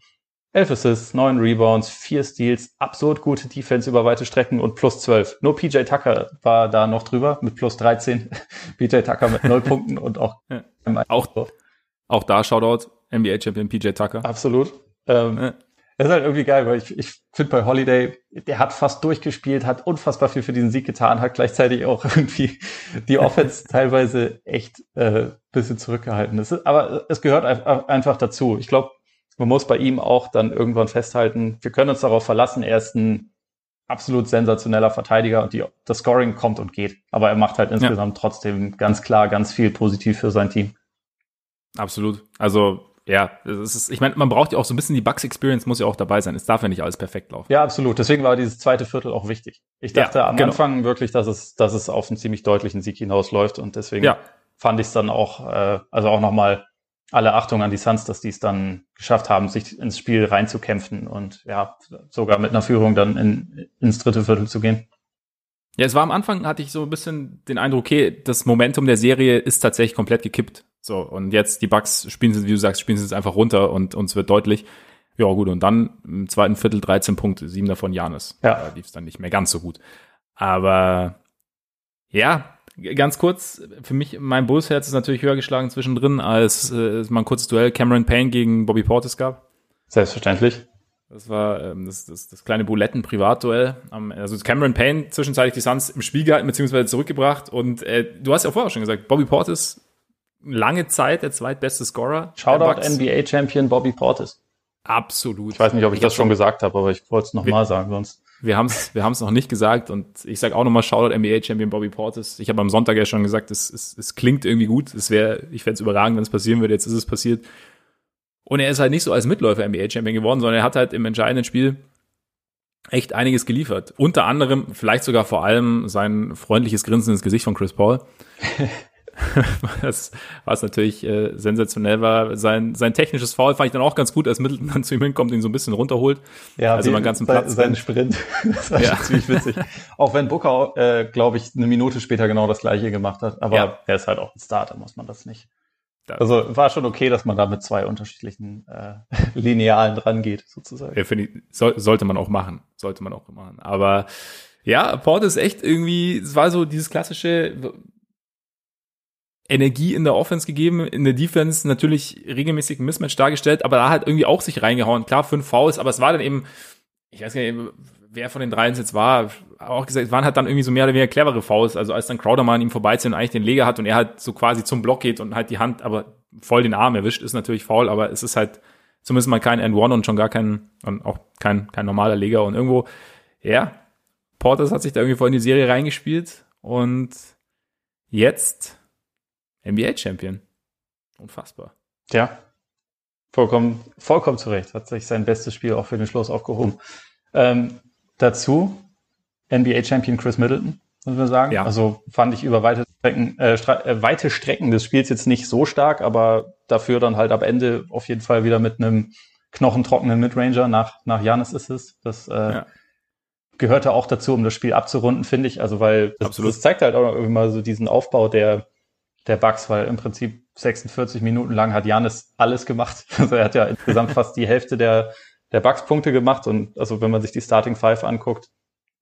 elf Assists, neun Rebounds, vier Steals, absurd gute Defense über weite Strecken und plus zwölf. Nur PJ Tucker war da noch drüber mit plus 13. PJ Tucker mit null Punkten und auch ja. auch, auch da Shoutout NBA Champion PJ Tucker. Absolut. Ähm, ja. Das ist halt irgendwie geil, weil ich, ich finde bei Holiday, der hat fast durchgespielt, hat unfassbar viel für diesen Sieg getan, hat gleichzeitig auch irgendwie die Offense teilweise echt äh, bisschen zurückgehalten. Ist, aber es gehört einfach dazu. Ich glaube, man muss bei ihm auch dann irgendwann festhalten, wir können uns darauf verlassen, er ist ein absolut sensationeller Verteidiger und die, das Scoring kommt und geht. Aber er macht halt insgesamt ja. trotzdem ganz klar ganz viel positiv für sein Team. Absolut. Also ja, es ist, ich meine, man braucht ja auch so ein bisschen die Bugs-Experience, muss ja auch dabei sein. Es darf ja nicht alles perfekt laufen. Ja, absolut. Deswegen war dieses zweite Viertel auch wichtig. Ich dachte ja, am genau. Anfang wirklich, dass es, dass es auf einen ziemlich deutlichen Sieg hinausläuft und deswegen ja. fand ich es dann auch, äh, also auch nochmal alle Achtung an die Suns, dass die es dann geschafft haben, sich ins Spiel reinzukämpfen und ja, sogar mit einer Führung dann in, ins dritte Viertel zu gehen. Ja, es war am Anfang, hatte ich so ein bisschen den Eindruck, okay, das Momentum der Serie ist tatsächlich komplett gekippt. So, und jetzt die Bugs spielen sie, wie du sagst, spielen sie es einfach runter und uns wird deutlich. Ja, gut, und dann im zweiten Viertel 13 Punkte, sieben davon Janis. Ja. Da lief es dann nicht mehr ganz so gut. Aber ja, ganz kurz, für mich, mein Bullsherz ist natürlich höher geschlagen zwischendrin, als äh, es mal ein kurzes Duell Cameron Payne gegen Bobby Portis gab. Selbstverständlich. Das war ähm, das, das, das kleine Buletten-Privatduell. Also Cameron Payne zwischenzeitlich die Suns im Spiel gehalten bzw. zurückgebracht. Und äh, du hast ja vorher schon gesagt, Bobby Portis lange Zeit der zweitbeste Scorer. Shoutout NBA-Champion Bobby Portis. Absolut. Ich weiß nicht, ob ich, ich das schon gesagt habe, aber ich wollte es nochmal sagen, sonst. Wir haben es wir haben's noch nicht gesagt und ich sage auch nochmal Shoutout NBA-Champion Bobby Portis. Ich habe am Sonntag ja schon gesagt, es, es, es klingt irgendwie gut. Es wäre, ich fände es überragend, wenn es passieren würde. Jetzt ist es passiert. Und er ist halt nicht so als Mitläufer NBA-Champion geworden, sondern er hat halt im entscheidenden Spiel echt einiges geliefert. Unter anderem, vielleicht sogar vor allem sein freundliches Grinsen ins Gesicht von Chris Paul. was, was natürlich äh, sensationell war. Sein, sein technisches Foul fand ich dann auch ganz gut, als Middleton dann zu ihm hinkommt, ihn so ein bisschen runterholt. Ja, also meinen ganzen Platz. Sein Sprint. Das war ja. ziemlich witzig. auch wenn Booker, äh, glaube ich, eine Minute später genau das gleiche gemacht hat. Aber ja. er ist halt auch ein Starter, muss man das nicht. Also war schon okay, dass man da mit zwei unterschiedlichen äh, Linealen rangeht, sozusagen. Ja, finde ich, soll, sollte man auch machen. Sollte man auch machen. Aber ja, Port ist echt irgendwie, es war so dieses klassische, Energie in der Offense gegeben, in der Defense natürlich regelmäßig ein Mismatch dargestellt, aber da hat irgendwie auch sich reingehauen. Klar, fünf Fouls, aber es war dann eben, ich weiß gar nicht, wer von den dreien jetzt war, auch gesagt, es waren halt dann irgendwie so mehr oder weniger clevere Fouls. Also als dann Crowder mal an ihm vorbeizieht und eigentlich den Leger hat und er halt so quasi zum Block geht und halt die Hand aber voll den Arm erwischt, ist natürlich faul, aber es ist halt zumindest mal kein End-One und schon gar kein, und auch kein, kein normaler Leger und irgendwo, ja, Porters hat sich da irgendwie voll in die Serie reingespielt und jetzt NBA-Champion. Unfassbar. Ja, vollkommen, vollkommen zurecht. Hat sich sein bestes Spiel auch für den Schluss aufgehoben. Ähm, dazu NBA-Champion Chris Middleton, muss man sagen. Ja. Also fand ich über weite Strecken, äh, äh, weite Strecken des Spiels jetzt nicht so stark, aber dafür dann halt am Ende auf jeden Fall wieder mit einem knochentrockenen Midranger nach, nach Janis ist es. Das äh, ja. gehörte auch dazu, um das Spiel abzurunden, finde ich. Also weil das, das zeigt halt auch immer so diesen Aufbau der der Bugs, weil im Prinzip 46 Minuten lang hat Janis alles gemacht. Also er hat ja insgesamt fast die Hälfte der, der Bugs Punkte gemacht und also wenn man sich die Starting Five anguckt,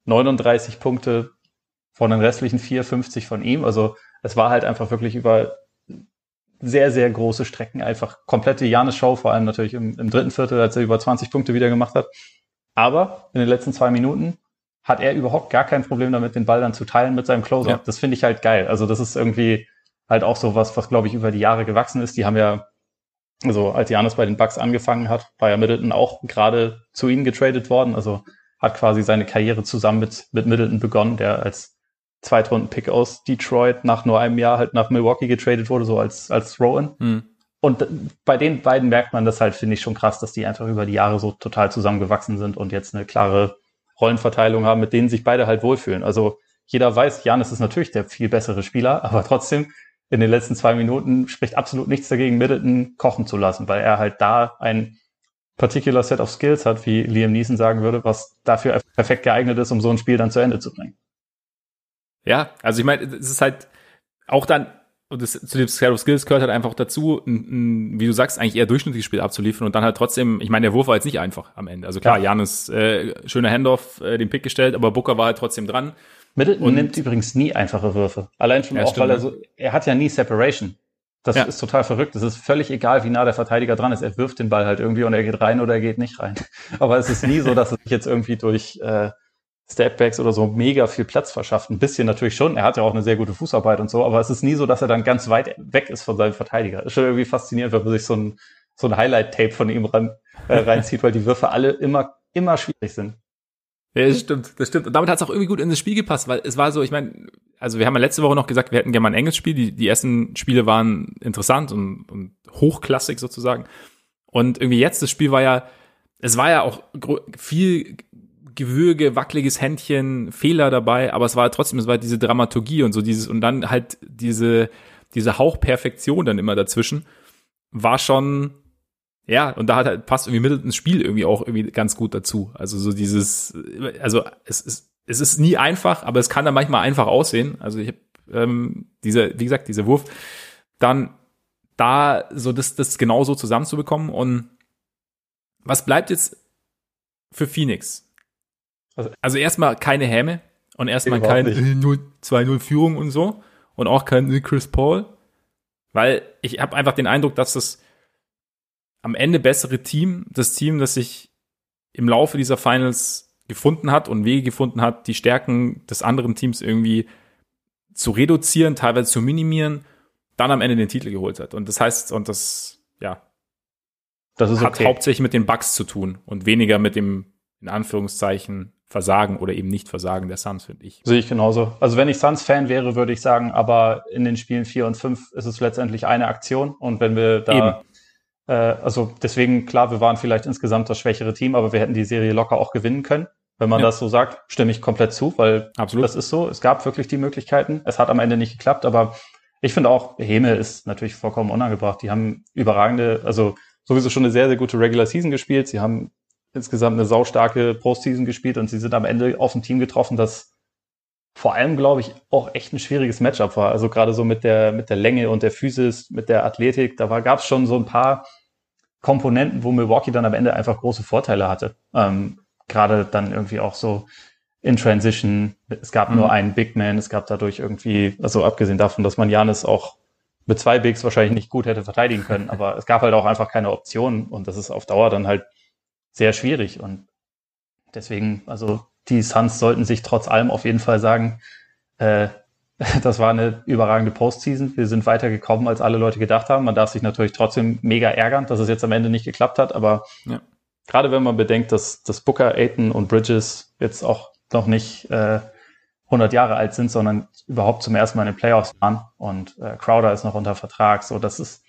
39 Punkte von den restlichen 4, 50 von ihm. Also es war halt einfach wirklich über sehr, sehr große Strecken einfach komplette Janis-Show, vor allem natürlich im, im dritten Viertel, als er über 20 Punkte wieder gemacht hat. Aber in den letzten zwei Minuten hat er überhaupt gar kein Problem damit, den Ball dann zu teilen mit seinem Closer. Ja. Das finde ich halt geil. Also das ist irgendwie, halt auch so was, was glaube ich über die Jahre gewachsen ist. Die haben ja, also als Janis bei den Bucks angefangen hat, war ja Middleton auch gerade zu ihnen getradet worden. Also hat quasi seine Karriere zusammen mit, mit Middleton begonnen, der als Zweitrunden-Pick aus Detroit nach nur einem Jahr halt nach Milwaukee getradet wurde, so als, als Throw-in. Mhm. Und bei den beiden merkt man das halt, finde ich schon krass, dass die einfach über die Jahre so total zusammengewachsen sind und jetzt eine klare Rollenverteilung haben, mit denen sich beide halt wohlfühlen. Also jeder weiß, Janis ist natürlich der viel bessere Spieler, aber trotzdem in den letzten zwei Minuten spricht absolut nichts dagegen, Middleton kochen zu lassen, weil er halt da ein particular Set of Skills hat, wie Liam Neeson sagen würde, was dafür perfekt geeignet ist, um so ein Spiel dann zu Ende zu bringen. Ja, also ich meine, es ist halt auch dann, und das, zu dem Set of Skills gehört halt einfach dazu, ein, ein, wie du sagst, eigentlich eher durchschnittliches Spiel abzuliefern und dann halt trotzdem, ich meine, der Wurf war jetzt nicht einfach am Ende. Also klar, ja. Janis, äh, schöner Handoff, äh, den Pick gestellt, aber Booker war halt trotzdem dran. Middleton und, nimmt übrigens nie einfache Würfe. Allein schon ja, auch, stimmt, weil er so, er hat ja nie Separation. Das ja. ist total verrückt. Es ist völlig egal, wie nah der Verteidiger dran ist. Er wirft den Ball halt irgendwie und er geht rein oder er geht nicht rein. Aber es ist nie so, dass er sich jetzt irgendwie durch äh, Stepbacks oder so mega viel Platz verschafft. Ein bisschen natürlich schon. Er hat ja auch eine sehr gute Fußarbeit und so, aber es ist nie so, dass er dann ganz weit weg ist von seinem Verteidiger. Ist schon irgendwie faszinierend, wenn man sich so ein, so ein Highlight-Tape von ihm ran, äh, reinzieht, weil die Würfe alle immer, immer schwierig sind. Ja, das stimmt, das stimmt. Und damit hat es auch irgendwie gut in das Spiel gepasst, weil es war so, ich meine, also wir haben ja letzte Woche noch gesagt, wir hätten gerne mal ein enges Spiel. Die, die ersten Spiele waren interessant und, und hochklassig sozusagen. Und irgendwie jetzt, das Spiel war ja, es war ja auch viel Gewürge, wackeliges Händchen, Fehler dabei, aber es war trotzdem, es war diese Dramaturgie und so dieses, und dann halt diese, diese Hauchperfektion dann immer dazwischen, war schon, ja, und da hat halt, passt irgendwie Middleton Spiel irgendwie auch irgendwie ganz gut dazu. Also so dieses, also es ist, es ist nie einfach, aber es kann dann manchmal einfach aussehen. Also ich habe ähm, dieser, wie gesagt, dieser Wurf, dann da so das, das genau so zusammenzubekommen. Und was bleibt jetzt für Phoenix? Also, also erstmal keine Häme und erstmal keine 2-0 Führung und so und auch kein Chris Paul, weil ich habe einfach den Eindruck, dass das am Ende bessere Team, das Team, das sich im Laufe dieser Finals gefunden hat und Wege gefunden hat, die Stärken des anderen Teams irgendwie zu reduzieren, teilweise zu minimieren, dann am Ende den Titel geholt hat. Und das heißt, und das, ja, das ist hat okay. hauptsächlich mit den Bugs zu tun und weniger mit dem, in Anführungszeichen, Versagen oder eben nicht Versagen der Suns, finde ich. Sehe ich genauso. Also wenn ich Suns-Fan wäre, würde ich sagen, aber in den Spielen 4 und 5 ist es letztendlich eine Aktion. Und wenn wir da eben. Äh, also deswegen, klar, wir waren vielleicht insgesamt das schwächere Team, aber wir hätten die Serie locker auch gewinnen können. Wenn man ja. das so sagt, stimme ich komplett zu, weil Absolut. das ist so. Es gab wirklich die Möglichkeiten. Es hat am Ende nicht geklappt, aber ich finde auch, Heme ist natürlich vollkommen unangebracht. Die haben überragende, also sowieso schon eine sehr, sehr gute Regular Season gespielt. Sie haben insgesamt eine saustarke Postseason gespielt und sie sind am Ende auf ein Team getroffen, das vor allem, glaube ich, auch echt ein schwieriges Matchup war. Also gerade so mit der, mit der Länge und der Physis, mit der Athletik, da gab es schon so ein paar Komponenten, wo Milwaukee dann am Ende einfach große Vorteile hatte. Ähm, Gerade dann irgendwie auch so in Transition. Es gab mhm. nur einen Big Man, es gab dadurch irgendwie, also abgesehen davon, dass man Janis auch mit zwei Bigs wahrscheinlich nicht gut hätte verteidigen können, aber es gab halt auch einfach keine Optionen und das ist auf Dauer dann halt sehr schwierig und deswegen, also die Suns sollten sich trotz allem auf jeden Fall sagen, äh, das war eine überragende Postseason. Wir sind weitergekommen, als alle Leute gedacht haben. Man darf sich natürlich trotzdem mega ärgern, dass es jetzt am Ende nicht geklappt hat. Aber ja. gerade wenn man bedenkt, dass, dass Booker, Aiton und Bridges jetzt auch noch nicht äh, 100 Jahre alt sind, sondern überhaupt zum ersten Mal in den Playoffs waren und äh, Crowder ist noch unter Vertrag. So, das ist,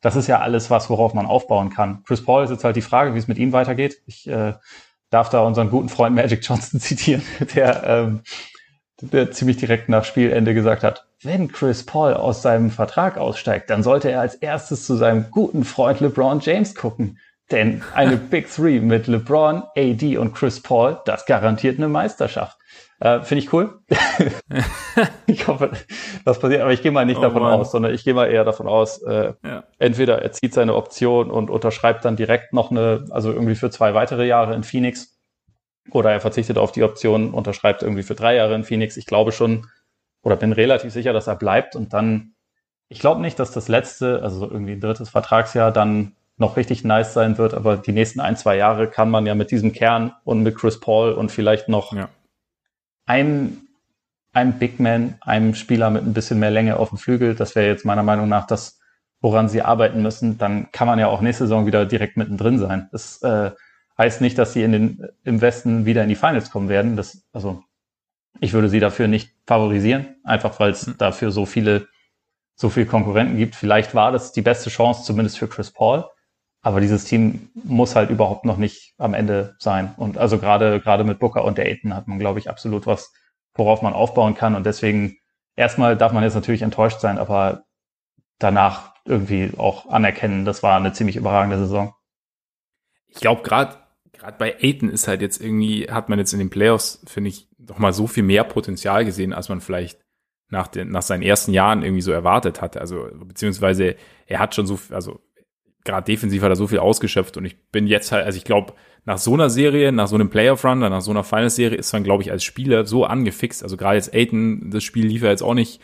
das ist ja alles was, worauf man aufbauen kann. Chris Paul ist jetzt halt die Frage, wie es mit ihm weitergeht. Ich äh, darf da unseren guten Freund Magic Johnson zitieren, der ähm, der ziemlich direkt nach Spielende gesagt hat, wenn Chris Paul aus seinem Vertrag aussteigt, dann sollte er als erstes zu seinem guten Freund LeBron James gucken. Denn eine Big Three mit LeBron, AD und Chris Paul, das garantiert eine Meisterschaft. Äh, Finde ich cool. ich hoffe, das passiert, aber ich gehe mal nicht oh, davon Mann. aus, sondern ich gehe mal eher davon aus, äh, ja. entweder er zieht seine Option und unterschreibt dann direkt noch eine, also irgendwie für zwei weitere Jahre in Phoenix oder er verzichtet auf die Option, unterschreibt irgendwie für drei Jahre in Phoenix. Ich glaube schon oder bin relativ sicher, dass er bleibt und dann, ich glaube nicht, dass das letzte, also irgendwie ein drittes Vertragsjahr dann noch richtig nice sein wird, aber die nächsten ein, zwei Jahre kann man ja mit diesem Kern und mit Chris Paul und vielleicht noch ja. einem, einem Big Man, einem Spieler mit ein bisschen mehr Länge auf dem Flügel, das wäre jetzt meiner Meinung nach das, woran sie arbeiten müssen, dann kann man ja auch nächste Saison wieder direkt mittendrin sein. Das, äh, heißt nicht, dass sie in den, im Westen wieder in die Finals kommen werden. Das, also, Ich würde sie dafür nicht favorisieren, einfach weil es mhm. dafür so viele, so viele Konkurrenten gibt. Vielleicht war das die beste Chance, zumindest für Chris Paul. Aber dieses Team muss halt überhaupt noch nicht am Ende sein. Und also gerade, gerade mit Booker und der Aiton hat man, glaube ich, absolut was, worauf man aufbauen kann. Und deswegen, erstmal darf man jetzt natürlich enttäuscht sein, aber danach irgendwie auch anerkennen, das war eine ziemlich überragende Saison. Ich glaube, gerade gerade bei Aiton ist halt jetzt irgendwie, hat man jetzt in den Playoffs, finde ich, noch mal so viel mehr Potenzial gesehen, als man vielleicht nach, den, nach seinen ersten Jahren irgendwie so erwartet hatte. Also, beziehungsweise er hat schon so, also gerade defensiv hat er so viel ausgeschöpft und ich bin jetzt halt, also ich glaube, nach so einer Serie, nach so einem Playoff-Run, nach so einer Finals-Serie ist man, glaube ich, als Spieler so angefixt. Also gerade jetzt Aiton, das Spiel lief ja jetzt auch nicht,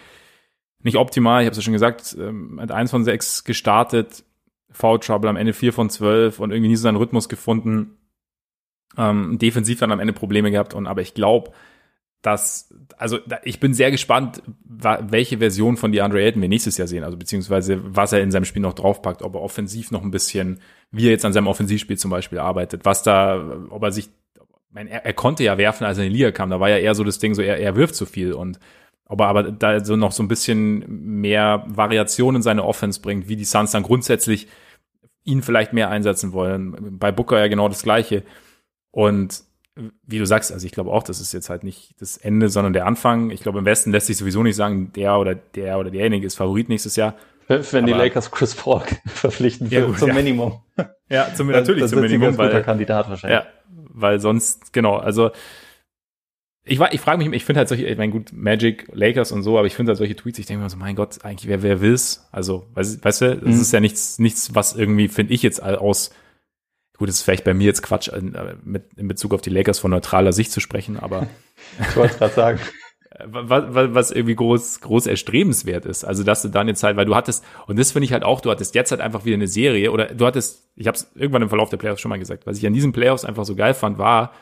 nicht optimal. Ich habe es ja schon gesagt, ähm, mit eins von sechs gestartet, Foul Trouble am Ende vier von zwölf und irgendwie nie so seinen Rhythmus gefunden. Ähm, defensiv dann am Ende Probleme gehabt und aber ich glaube, dass, also ich bin sehr gespannt, welche Version von DeAndre Ayton wir nächstes Jahr sehen, also beziehungsweise was er in seinem Spiel noch draufpackt, ob er offensiv noch ein bisschen, wie er jetzt an seinem Offensivspiel zum Beispiel arbeitet, was da, ob er sich, mein, er, er konnte ja werfen, als er in die Liga kam, da war ja eher so das Ding, so er, er wirft zu viel. Und ob er aber da so noch so ein bisschen mehr Variation in seine Offense bringt, wie die Suns dann grundsätzlich ihn vielleicht mehr einsetzen wollen. Bei Booker ja genau das Gleiche. Und wie du sagst, also ich glaube auch, das ist jetzt halt nicht das Ende, sondern der Anfang. Ich glaube, im Westen lässt sich sowieso nicht sagen, der oder der oder derjenige ist Favorit nächstes Jahr. Wenn Aber, die Lakers Chris Paul verpflichten ja, gut, zum ja. Minimum. Ja, zum, natürlich das zum Minimum. Weil, Kandidat wahrscheinlich. Ja, weil sonst, genau, also ich, ich frage mich, ich finde halt solche, ich meine, gut, Magic, Lakers und so, aber ich finde halt solche Tweets, ich denke mir so, mein Gott, eigentlich, wer, wer will's? Also, weißt, weißt du, das mhm. ist ja nichts, nichts, was irgendwie, finde ich jetzt aus Gut, ist vielleicht bei mir jetzt Quatsch, in, äh, mit, in Bezug auf die Lakers von neutraler Sicht zu sprechen, aber. ich wollte gerade sagen. Was, was irgendwie groß, groß erstrebenswert ist. Also, dass du dann jetzt halt, weil du hattest, und das finde ich halt auch, du hattest jetzt halt einfach wieder eine Serie, oder du hattest, ich habe es irgendwann im Verlauf der Playoffs schon mal gesagt, was ich an diesen Playoffs einfach so geil fand, war,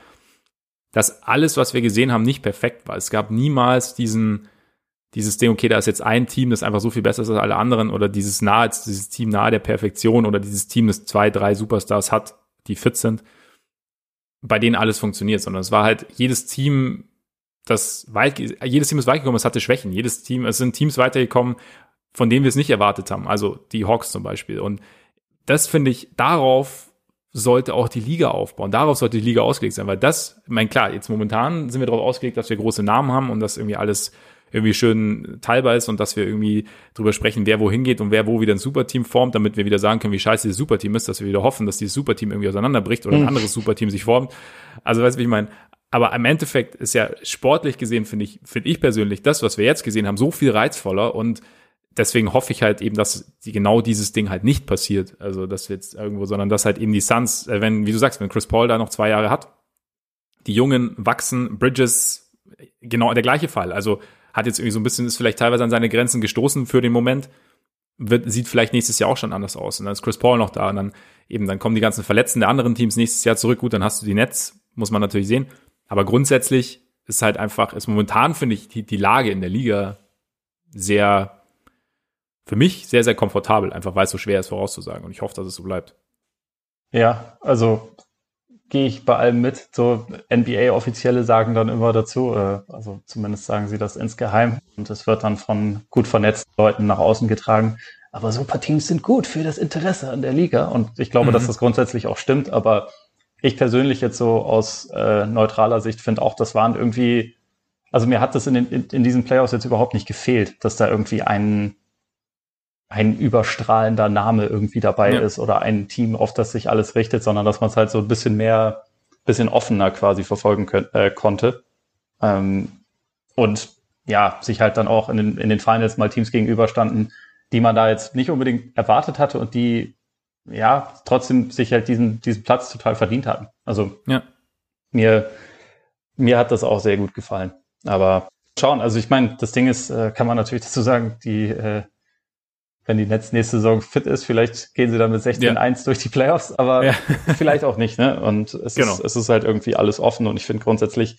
dass alles, was wir gesehen haben, nicht perfekt war. Es gab niemals diesen, dieses Ding, okay, da ist jetzt ein Team, das einfach so viel besser ist als alle anderen, oder dieses nahe, dieses Team nahe der Perfektion, oder dieses Team, das zwei, drei Superstars hat, die fit sind, bei denen alles funktioniert, sondern es war halt jedes Team, das weit, jedes Team ist weit gekommen, es hatte Schwächen. Jedes Team, es sind Teams weitergekommen, von denen wir es nicht erwartet haben. Also die Hawks zum Beispiel. Und das finde ich, darauf sollte auch die Liga aufbauen. Darauf sollte die Liga ausgelegt sein, weil das, ich meine, klar, jetzt momentan sind wir darauf ausgelegt, dass wir große Namen haben und dass irgendwie alles irgendwie schön teilbar ist und dass wir irgendwie drüber sprechen, wer wohin geht und wer wo wieder ein Superteam formt, damit wir wieder sagen können, wie scheiße dieses Superteam ist, dass wir wieder hoffen, dass dieses Superteam irgendwie auseinanderbricht oder ein hm. anderes Superteam sich formt. Also weißt du, wie ich meine? Aber im Endeffekt ist ja sportlich gesehen, finde ich, finde ich persönlich, das, was wir jetzt gesehen haben, so viel reizvoller und deswegen hoffe ich halt eben, dass die, genau dieses Ding halt nicht passiert. Also, dass jetzt irgendwo, sondern dass halt eben die Suns, äh, wenn, wie du sagst, wenn Chris Paul da noch zwei Jahre hat, die Jungen wachsen, Bridges, genau der gleiche Fall. Also, hat jetzt irgendwie so ein bisschen, ist vielleicht teilweise an seine Grenzen gestoßen für den Moment. Wird, sieht vielleicht nächstes Jahr auch schon anders aus. Und dann ist Chris Paul noch da und dann eben, dann kommen die ganzen Verletzten der anderen Teams nächstes Jahr zurück. Gut, dann hast du die Nets, muss man natürlich sehen. Aber grundsätzlich ist halt einfach, ist momentan, finde ich, die, die Lage in der Liga sehr, für mich sehr, sehr komfortabel, einfach weil es so schwer ist vorauszusagen. Und ich hoffe, dass es so bleibt. Ja, also gehe ich bei allem mit. So NBA-Offizielle sagen dann immer dazu, äh, also zumindest sagen sie das insgeheim und es wird dann von gut vernetzten Leuten nach außen getragen. Aber Superteams sind gut für das Interesse an der Liga und ich glaube, mhm. dass das grundsätzlich auch stimmt. Aber ich persönlich jetzt so aus äh, neutraler Sicht finde auch, das waren irgendwie, also mir hat das in, den, in, in diesen Playoffs jetzt überhaupt nicht gefehlt, dass da irgendwie ein ein überstrahlender Name irgendwie dabei ja. ist oder ein Team, auf das sich alles richtet, sondern dass man es halt so ein bisschen mehr, bisschen offener quasi verfolgen können, äh, konnte. Ähm, und ja, sich halt dann auch in den, in den Finals mal Teams gegenüberstanden, die man da jetzt nicht unbedingt erwartet hatte und die ja trotzdem sich halt diesen, diesen Platz total verdient hatten. Also ja. mir, mir hat das auch sehr gut gefallen. Aber schauen, also ich meine, das Ding ist, äh, kann man natürlich dazu sagen, die äh, wenn die Netz nächste Saison fit ist, vielleicht gehen sie dann mit 16-1 ja. durch die Playoffs, aber ja. vielleicht auch nicht. Ne? Und es, genau. ist, es ist halt irgendwie alles offen und ich finde grundsätzlich,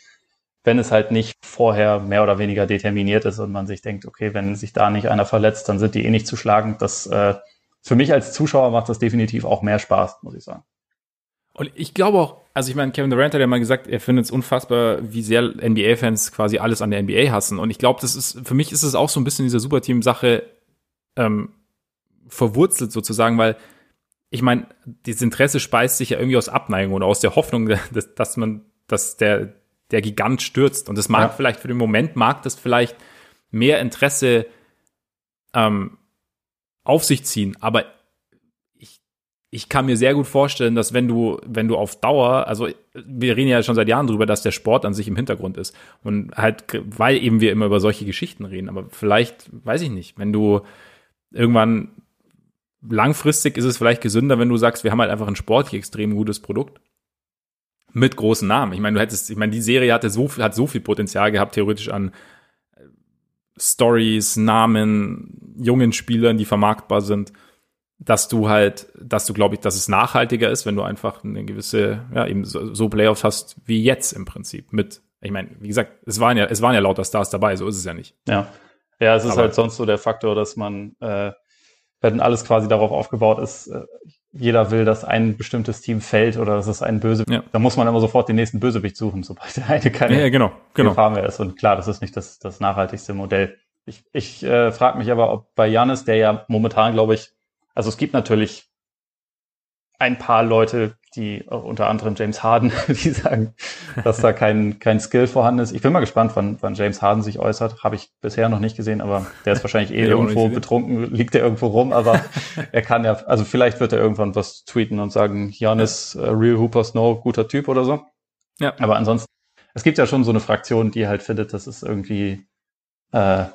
wenn es halt nicht vorher mehr oder weniger determiniert ist und man sich denkt, okay, wenn sich da nicht einer verletzt, dann sind die eh nicht zu schlagen. Das äh, für mich als Zuschauer macht das definitiv auch mehr Spaß, muss ich sagen. Und ich glaube auch, also ich meine, Kevin Durant hat ja mal gesagt, er findet es unfassbar, wie sehr NBA-Fans quasi alles an der NBA hassen. Und ich glaube, das ist, für mich ist es auch so ein bisschen diese Superteam-Sache ähm, verwurzelt sozusagen, weil ich meine, dieses Interesse speist sich ja irgendwie aus Abneigung und aus der Hoffnung, dass, dass man, dass der, der Gigant stürzt. Und das mag ja. vielleicht für den Moment, mag das vielleicht mehr Interesse ähm, auf sich ziehen. Aber ich kann mir sehr gut vorstellen, dass wenn du, wenn du auf Dauer, also wir reden ja schon seit Jahren drüber, dass der Sport an sich im Hintergrund ist. Und halt, weil eben wir immer über solche Geschichten reden. Aber vielleicht, weiß ich nicht, wenn du irgendwann langfristig ist es vielleicht gesünder, wenn du sagst, wir haben halt einfach ein sportlich extrem gutes Produkt mit großen Namen. Ich meine, du hättest, ich meine, die Serie hatte so viel, hat so viel Potenzial gehabt, theoretisch an Stories, Namen, jungen Spielern, die vermarktbar sind dass du halt, dass du, glaube ich, dass es nachhaltiger ist, wenn du einfach eine gewisse, ja, eben so, so Playoffs hast wie jetzt im Prinzip. Mit, ich meine, wie gesagt, es waren ja, es waren ja lauter Stars dabei, so ist es ja nicht. Ja. Ja, es ist Aber, halt sonst so der Faktor, dass man, äh, wenn alles quasi darauf aufgebaut ist, äh, jeder will, dass ein bestimmtes Team fällt oder dass es ein Bösewicht, ja. da muss man immer sofort den nächsten Bösewicht suchen, sobald der eine keine ja, genau, genau. Gefahr mehr ist. Und klar, das ist nicht das, das nachhaltigste Modell. Ich, ich äh, frage mich aber, ob bei Janis, der ja momentan, glaube ich, also es gibt natürlich ein paar Leute, die äh, unter anderem James Harden, die sagen, dass da kein, kein Skill vorhanden ist. Ich bin mal gespannt, wann, wann James Harden sich äußert. Habe ich bisher noch nicht gesehen, aber der ist wahrscheinlich eh irgendwo betrunken, liegt er irgendwo rum, aber er kann ja, also vielleicht wird er irgendwann was tweeten und sagen, Janis, uh, Real Hooper Snow, guter Typ oder so. Ja. Aber ansonsten, es gibt ja schon so eine Fraktion, die halt findet, das ist irgendwie äh,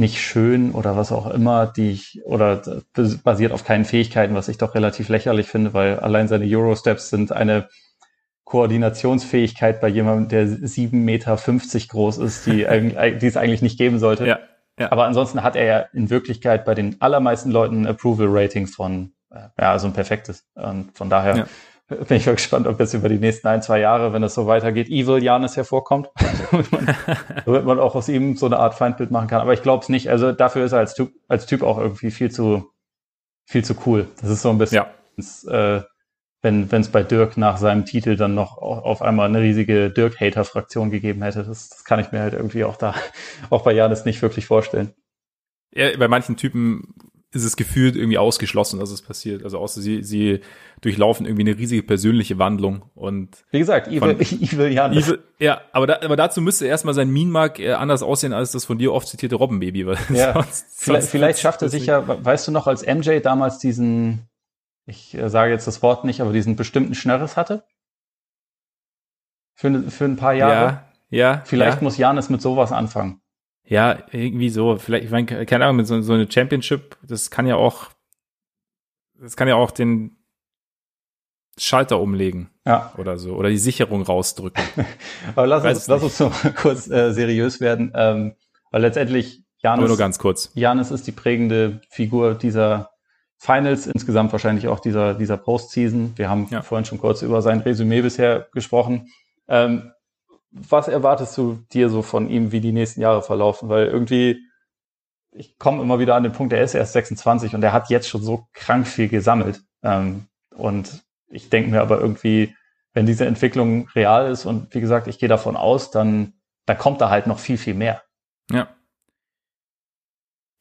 nicht schön oder was auch immer, die ich, oder basiert auf keinen Fähigkeiten, was ich doch relativ lächerlich finde, weil allein seine Eurosteps sind eine Koordinationsfähigkeit bei jemandem, der 7,50 Meter groß ist, die, die es eigentlich nicht geben sollte. Ja, ja. Aber ansonsten hat er ja in Wirklichkeit bei den allermeisten Leuten Approval Rating von, äh, ja, also ein perfektes. Und von daher ja bin ich mal gespannt, ob jetzt über die nächsten ein, zwei Jahre, wenn es so weitergeht, Evil Janis hervorkommt. damit man auch aus ihm so eine Art Feindbild machen kann. Aber ich glaube es nicht. Also dafür ist er als Typ, als Typ auch irgendwie viel zu, viel zu cool. Das ist so ein bisschen, ja. äh, wenn es bei Dirk nach seinem Titel dann noch auf einmal eine riesige Dirk-Hater-Fraktion gegeben hätte. Das, das kann ich mir halt irgendwie auch da, auch bei Janis nicht wirklich vorstellen. Ja, bei manchen Typen ist es gefühlt irgendwie ausgeschlossen, dass es passiert. Also außer sie, sie durchlaufen irgendwie eine riesige persönliche Wandlung und wie gesagt, Evil, Evil Janis. Evil, ja, aber, da, aber dazu müsste erstmal sein Mean-Mark äh, anders aussehen als das von dir oft zitierte Robbenbaby. Weil ja. sonst, vielleicht, vielleicht schafft er sich ja, weißt du noch, als MJ damals diesen, ich äh, sage jetzt das Wort nicht, aber diesen bestimmten Schnörres hatte? Für, für ein paar Jahre? Ja, ja. Vielleicht ja. muss Janis mit sowas anfangen. Ja, irgendwie so. Vielleicht, ich meine, keine Ahnung, mit so, so eine Championship, das kann ja auch, das kann ja auch den Schalter umlegen. Ja. Oder so. Oder die Sicherung rausdrücken. Aber lass uns, lass uns noch kurz äh, seriös werden. Ähm, weil letztendlich Janis, nur ganz kurz. Janis ist die prägende Figur dieser Finals, insgesamt wahrscheinlich auch dieser, dieser Postseason. Wir haben ja. vorhin schon kurz über sein Resümee bisher gesprochen. Ähm, was erwartest du dir so von ihm, wie die nächsten Jahre verlaufen? Weil irgendwie, ich komme immer wieder an den Punkt, er ist erst 26 und er hat jetzt schon so krank viel gesammelt. Ähm, und ich denke mir aber irgendwie, wenn diese Entwicklung real ist und wie gesagt, ich gehe davon aus, dann, dann kommt da halt noch viel, viel mehr. Ja.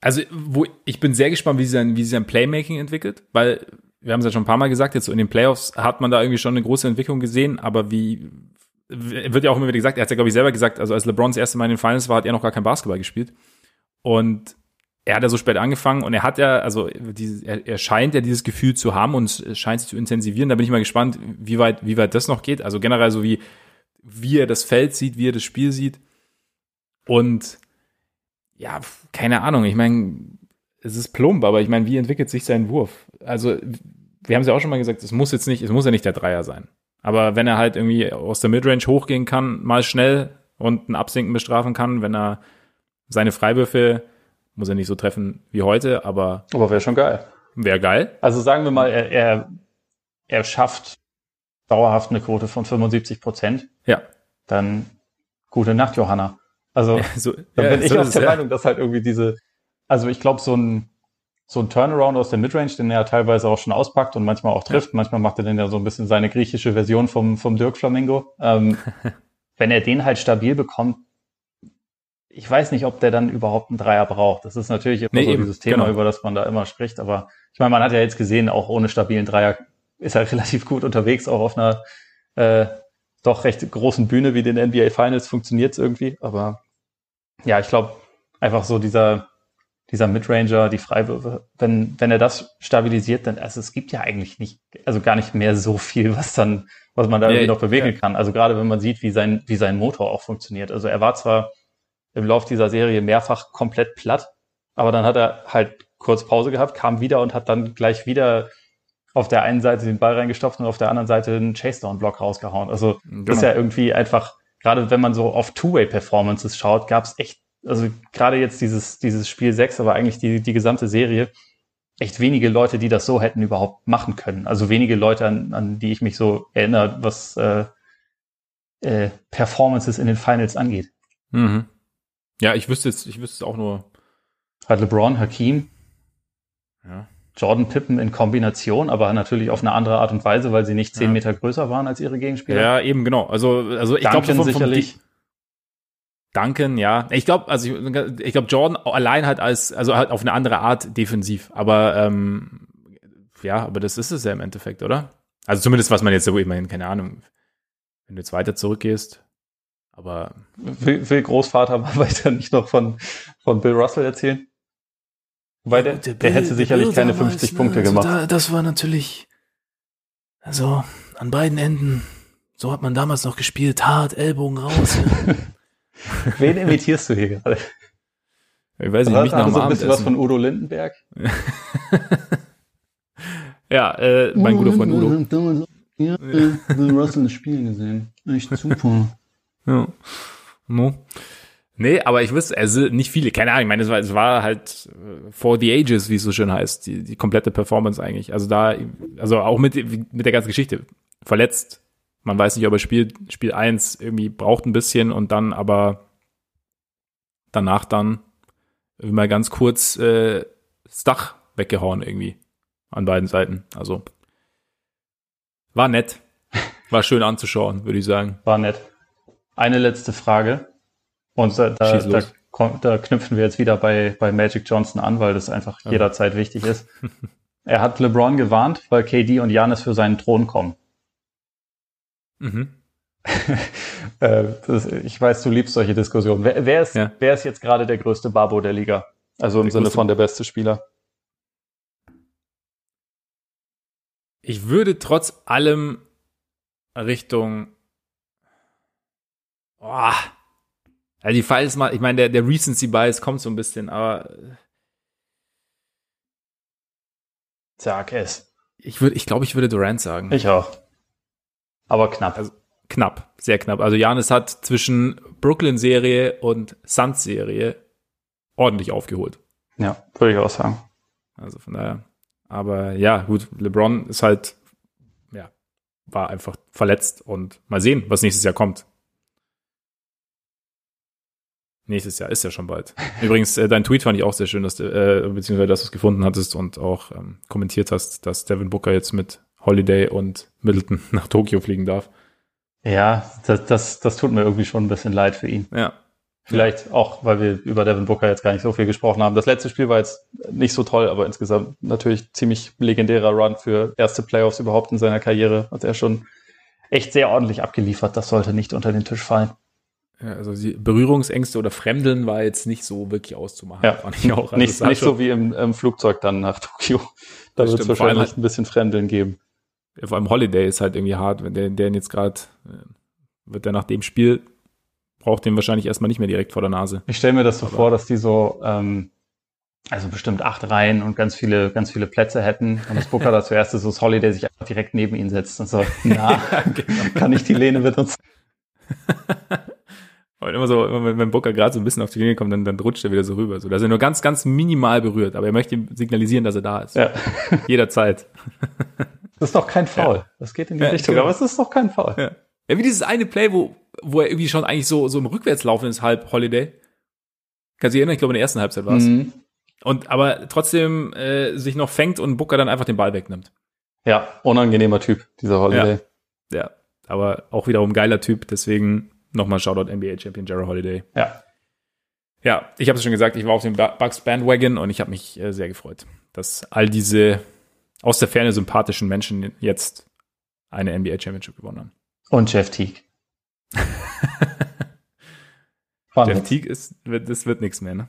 Also, wo ich bin sehr gespannt, wie sie sein, wie sie sein Playmaking entwickelt, weil wir haben es ja schon ein paar Mal gesagt, jetzt so in den Playoffs hat man da irgendwie schon eine große Entwicklung gesehen, aber wie, wird ja auch immer wieder gesagt, er hat ja, glaube ich, selber gesagt, also als LeBron das erste Mal in den Finals war, hat er noch gar kein Basketball gespielt. Und er hat ja so spät angefangen und er hat ja, also er, er scheint ja dieses Gefühl zu haben und scheint sich zu intensivieren. Da bin ich mal gespannt, wie weit, wie weit das noch geht. Also generell so wie, wie er das Feld sieht, wie er das Spiel sieht. Und ja, keine Ahnung. Ich meine, es ist plump, aber ich meine, wie entwickelt sich sein Wurf? Also, wir haben es ja auch schon mal gesagt, es muss jetzt nicht, es muss ja nicht der Dreier sein. Aber wenn er halt irgendwie aus der Midrange hochgehen kann, mal schnell und ein Absinken bestrafen kann, wenn er seine Freiwürfe, muss er nicht so treffen wie heute, aber. Aber wäre schon geil. Wäre geil. Also sagen wir mal, er, er, er schafft dauerhaft eine Quote von 75 Prozent. Ja. Dann gute Nacht, Johanna. Also ja, so, da ja, bin ich so auch der Meinung, dass halt irgendwie diese, also ich glaube, so ein so ein Turnaround aus der Midrange, den er teilweise auch schon auspackt und manchmal auch trifft. Ja. Manchmal macht er den ja so ein bisschen seine griechische Version vom, vom Dirk Flamingo. Ähm, wenn er den halt stabil bekommt, ich weiß nicht, ob der dann überhaupt einen Dreier braucht. Das ist natürlich immer nee, so eben, dieses Thema, genau. über das man da immer spricht. Aber ich meine, man hat ja jetzt gesehen, auch ohne stabilen Dreier ist er relativ gut unterwegs, auch auf einer äh, doch recht großen Bühne wie den NBA Finals funktioniert es irgendwie. Aber ja, ich glaube, einfach so dieser, dieser Midranger, die Freiwürfe, wenn, wenn er das stabilisiert, dann, also es gibt ja eigentlich nicht, also gar nicht mehr so viel, was dann, was man da ja, irgendwie noch bewegen ja. kann. Also gerade wenn man sieht, wie sein, wie sein Motor auch funktioniert. Also er war zwar im Lauf dieser Serie mehrfach komplett platt. Aber dann hat er halt kurz Pause gehabt, kam wieder und hat dann gleich wieder auf der einen Seite den Ball reingestopft und auf der anderen Seite einen Chase-Down-Block rausgehauen. Also genau. das ist ja irgendwie einfach, gerade wenn man so auf Two-Way-Performances schaut, gab es echt, also gerade jetzt dieses, dieses Spiel 6, aber eigentlich die, die gesamte Serie, echt wenige Leute, die das so hätten überhaupt machen können. Also wenige Leute, an, an die ich mich so erinnere, was äh, äh, Performances in den Finals angeht. Mhm. Ja, ich wüsste jetzt, ich wüsste es auch nur. Hat LeBron, Hakim, ja. Jordan Pippen in Kombination, aber natürlich auf eine andere Art und Weise, weil sie nicht zehn ja. Meter größer waren als ihre Gegenspieler. Ja, eben genau. Also, also ich glaube sicherlich. Duncan, ja. Ich glaube, also ich, ich glaube Jordan allein halt als, also halt auf eine andere Art defensiv. Aber ähm, ja, aber das ist es ja im Endeffekt, oder? Also zumindest was man jetzt so immerhin, keine Ahnung. Wenn du jetzt weiter zurückgehst, aber will, will Großvater mal weiter nicht noch von, von Bill Russell erzählen? Weil der, der, der hätte sicherlich keine 50 Punkte ne, gemacht. Also da, das war natürlich, also an beiden Enden, so hat man damals noch gespielt, hart, Ellbogen raus. Wen imitierst du hier gerade? Ich weiß nicht, mich nach dem so ein bisschen was von Udo Lindenberg? ja, äh, mein guter Freund Udo. Ja, Bill Russell das Spiel gesehen. Echt super. Ja. No. Nee, aber ich wüsste, also nicht viele, keine Ahnung, ich meine, es war, es war halt äh, for the ages, wie es so schön heißt, die, die komplette Performance eigentlich. Also da, also auch mit, mit der ganzen Geschichte. Verletzt, man weiß nicht, ob er spielt, Spiel 1 irgendwie braucht ein bisschen und dann aber danach dann mal ganz kurz äh, das Dach weggehauen irgendwie an beiden Seiten. Also war nett. War schön anzuschauen, würde ich sagen. War nett. Eine letzte Frage. Und da, da, da, da, knüpfen wir jetzt wieder bei, bei Magic Johnson an, weil das einfach ja. jederzeit wichtig ist. er hat LeBron gewarnt, weil KD und Janis für seinen Thron kommen. Mhm. äh, das, ich weiß, du liebst solche Diskussionen. Wer, wer, ist, ja. wer ist jetzt gerade der größte Babo der Liga? Also im der Sinne von der beste Spieler. Ich würde trotz allem Richtung Oh. Also die Fall ist mal, ich meine, der, der Recency Bias kommt so ein bisschen, aber. Sag es. Ich würde, ich glaube, ich würde Durant sagen. Ich auch. Aber knapp. Also, knapp, sehr knapp. Also Janis hat zwischen Brooklyn-Serie und Suns-Serie ordentlich aufgeholt. Ja, würde ich auch sagen. Also von daher. Aber ja, gut, LeBron ist halt, ja, war einfach verletzt und mal sehen, was nächstes Jahr kommt. Nächstes Jahr ist ja schon bald. Übrigens, äh, dein Tweet fand ich auch sehr schön, dass du, äh, beziehungsweise dass du es gefunden hattest und auch ähm, kommentiert hast, dass Devin Booker jetzt mit Holiday und Middleton nach Tokio fliegen darf. Ja, das, das, das tut mir irgendwie schon ein bisschen leid für ihn. Ja. Vielleicht auch, weil wir über Devin Booker jetzt gar nicht so viel gesprochen haben. Das letzte Spiel war jetzt nicht so toll, aber insgesamt natürlich ziemlich legendärer Run für erste Playoffs überhaupt in seiner Karriere. Hat er schon echt sehr ordentlich abgeliefert. Das sollte nicht unter den Tisch fallen. Ja, also die Berührungsängste oder Fremdeln war jetzt nicht so wirklich auszumachen. Ja, fand ich auch. Also nicht nicht so wie im, im, Flugzeug dann nach Tokio. Da wird es wahrscheinlich ein bisschen Fremdeln geben. Vor allem Holiday ist halt irgendwie hart, wenn der, der jetzt gerade, äh, wird der nach dem Spiel, braucht den wahrscheinlich erstmal nicht mehr direkt vor der Nase. Ich stelle mir das so Aber vor, dass die so, ähm, also bestimmt acht Reihen und ganz viele, ganz viele Plätze hätten. Und das Booker da zuerst ist, so das Holiday sich einfach direkt neben ihn setzt und so, na, genau. kann ich die Lehne benutzen? Und immer so, wenn, wenn Booker gerade so ein bisschen auf die Linie kommt, dann, dann rutscht er wieder so rüber. So, dass er nur ganz, ganz minimal berührt, aber er möchte ihm signalisieren, dass er da ist. Ja. Jederzeit. Das ist doch kein Foul. Ja. Das geht in die ja, Richtung, genau. aber es ist doch kein Foul. Ja. ja, wie dieses eine Play, wo, wo er irgendwie schon eigentlich so, so im Rückwärtslaufen ist, halb Holiday. Kannst du dich erinnern? Ich glaube, in der ersten Halbzeit war es. Mhm. Und aber trotzdem äh, sich noch fängt und Booker dann einfach den Ball wegnimmt. Ja, unangenehmer Typ, dieser Holiday. Ja, ja. aber auch wiederum geiler Typ, deswegen nochmal Shoutout NBA Champion Jared Holiday. Ja. Ja, ich habe es schon gesagt, ich war auf dem Bucks Bandwagon und ich habe mich äh, sehr gefreut, dass all diese aus der Ferne sympathischen Menschen jetzt eine NBA Championship gewonnen haben. Und Jeff Teague. Jeff Teague ist, wird, das wird nichts mehr, ne?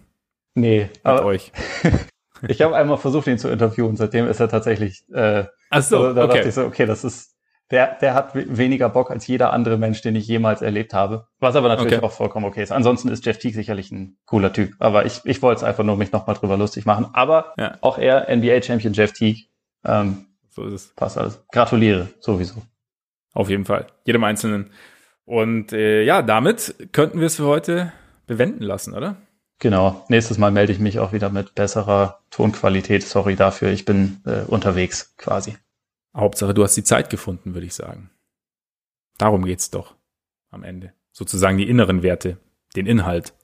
Nee, Mit aber euch. ich habe einmal versucht, ihn zu interviewen. Seitdem ist er tatsächlich. Äh, Ach so, also, da okay. dachte ich so, okay, das ist. Der, der hat weniger Bock als jeder andere Mensch, den ich jemals erlebt habe. Was aber natürlich Okay. auch vollkommen okay ist. Ansonsten ist Jeff Teague sicherlich ein cooler Typ. Aber ich, ich wollte es einfach nur mich nochmal drüber lustig machen. Aber Ja. auch er, NBA-Champion Jeff Teague, ähm, So ist es. passt alles. Gratuliere, sowieso. Auf jeden Fall. Jedem Einzelnen. Und äh, ja, damit könnten wir es für heute bewenden lassen, oder? Genau. Nächstes Mal melde ich mich auch wieder mit besserer Tonqualität. Sorry dafür. Ich bin äh, unterwegs quasi. Hauptsache, du hast die Zeit gefunden, würde ich sagen. Darum geht's doch am Ende. Sozusagen die inneren Werte, den Inhalt.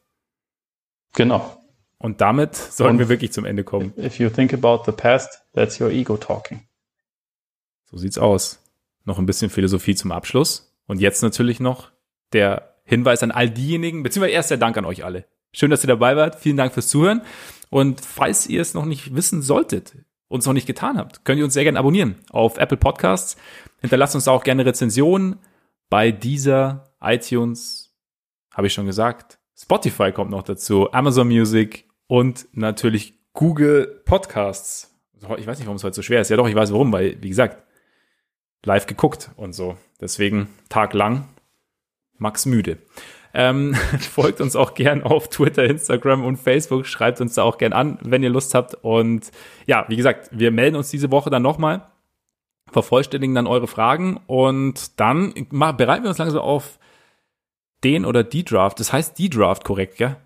Genau. Und damit sollten Und- wir wirklich zum Ende kommen. If you think about the past, that's your ego talking. So sieht's aus. Noch ein bisschen Philosophie zum Abschluss. Und jetzt natürlich noch der Hinweis an all diejenigen, beziehungsweise erst der Dank an euch alle. Schön, dass ihr dabei wart. Vielen Dank fürs Zuhören. Und falls ihr es noch nicht wissen solltet, uns noch nicht getan habt, könnt ihr uns sehr gerne abonnieren auf Apple Podcasts. Hinterlasst uns auch gerne Rezensionen bei dieser iTunes, habe ich schon gesagt. Spotify kommt noch dazu, Amazon Music und natürlich Google Podcasts. Ich weiß nicht, warum es heute so schwer ist. Ja doch, ich weiß warum, weil, wie gesagt, live geguckt und so. Deswegen taglang Max müde. Ähm, folgt uns auch gern auf Twitter, Instagram und Facebook. Schreibt uns da auch gern an, wenn ihr Lust habt. Und ja, wie gesagt, wir melden uns diese Woche dann nochmal, vervollständigen dann eure Fragen und dann bereiten wir uns langsam auf den oder die Draft. Das heißt die Draft, korrekt, gell?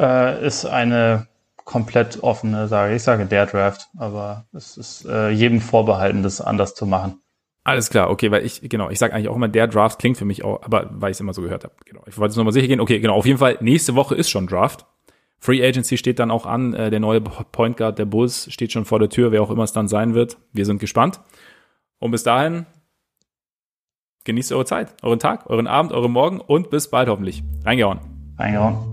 Äh, ist eine komplett offene Sage. Ich sage der Draft, aber es ist äh, jedem vorbehalten, das anders zu machen. Alles klar, okay, weil ich, genau, ich sage eigentlich auch immer, der Draft klingt für mich auch, aber weil ich es immer so gehört habe. Genau. Ich wollte es nochmal sicher gehen. Okay, genau, auf jeden Fall, nächste Woche ist schon Draft. Free Agency steht dann auch an, äh, der neue Point Guard der Bulls steht schon vor der Tür, wer auch immer es dann sein wird. Wir sind gespannt. Und bis dahin, genießt eure Zeit, euren Tag, euren Abend, euren Morgen und bis bald hoffentlich. Reingehauen. Reingehauen.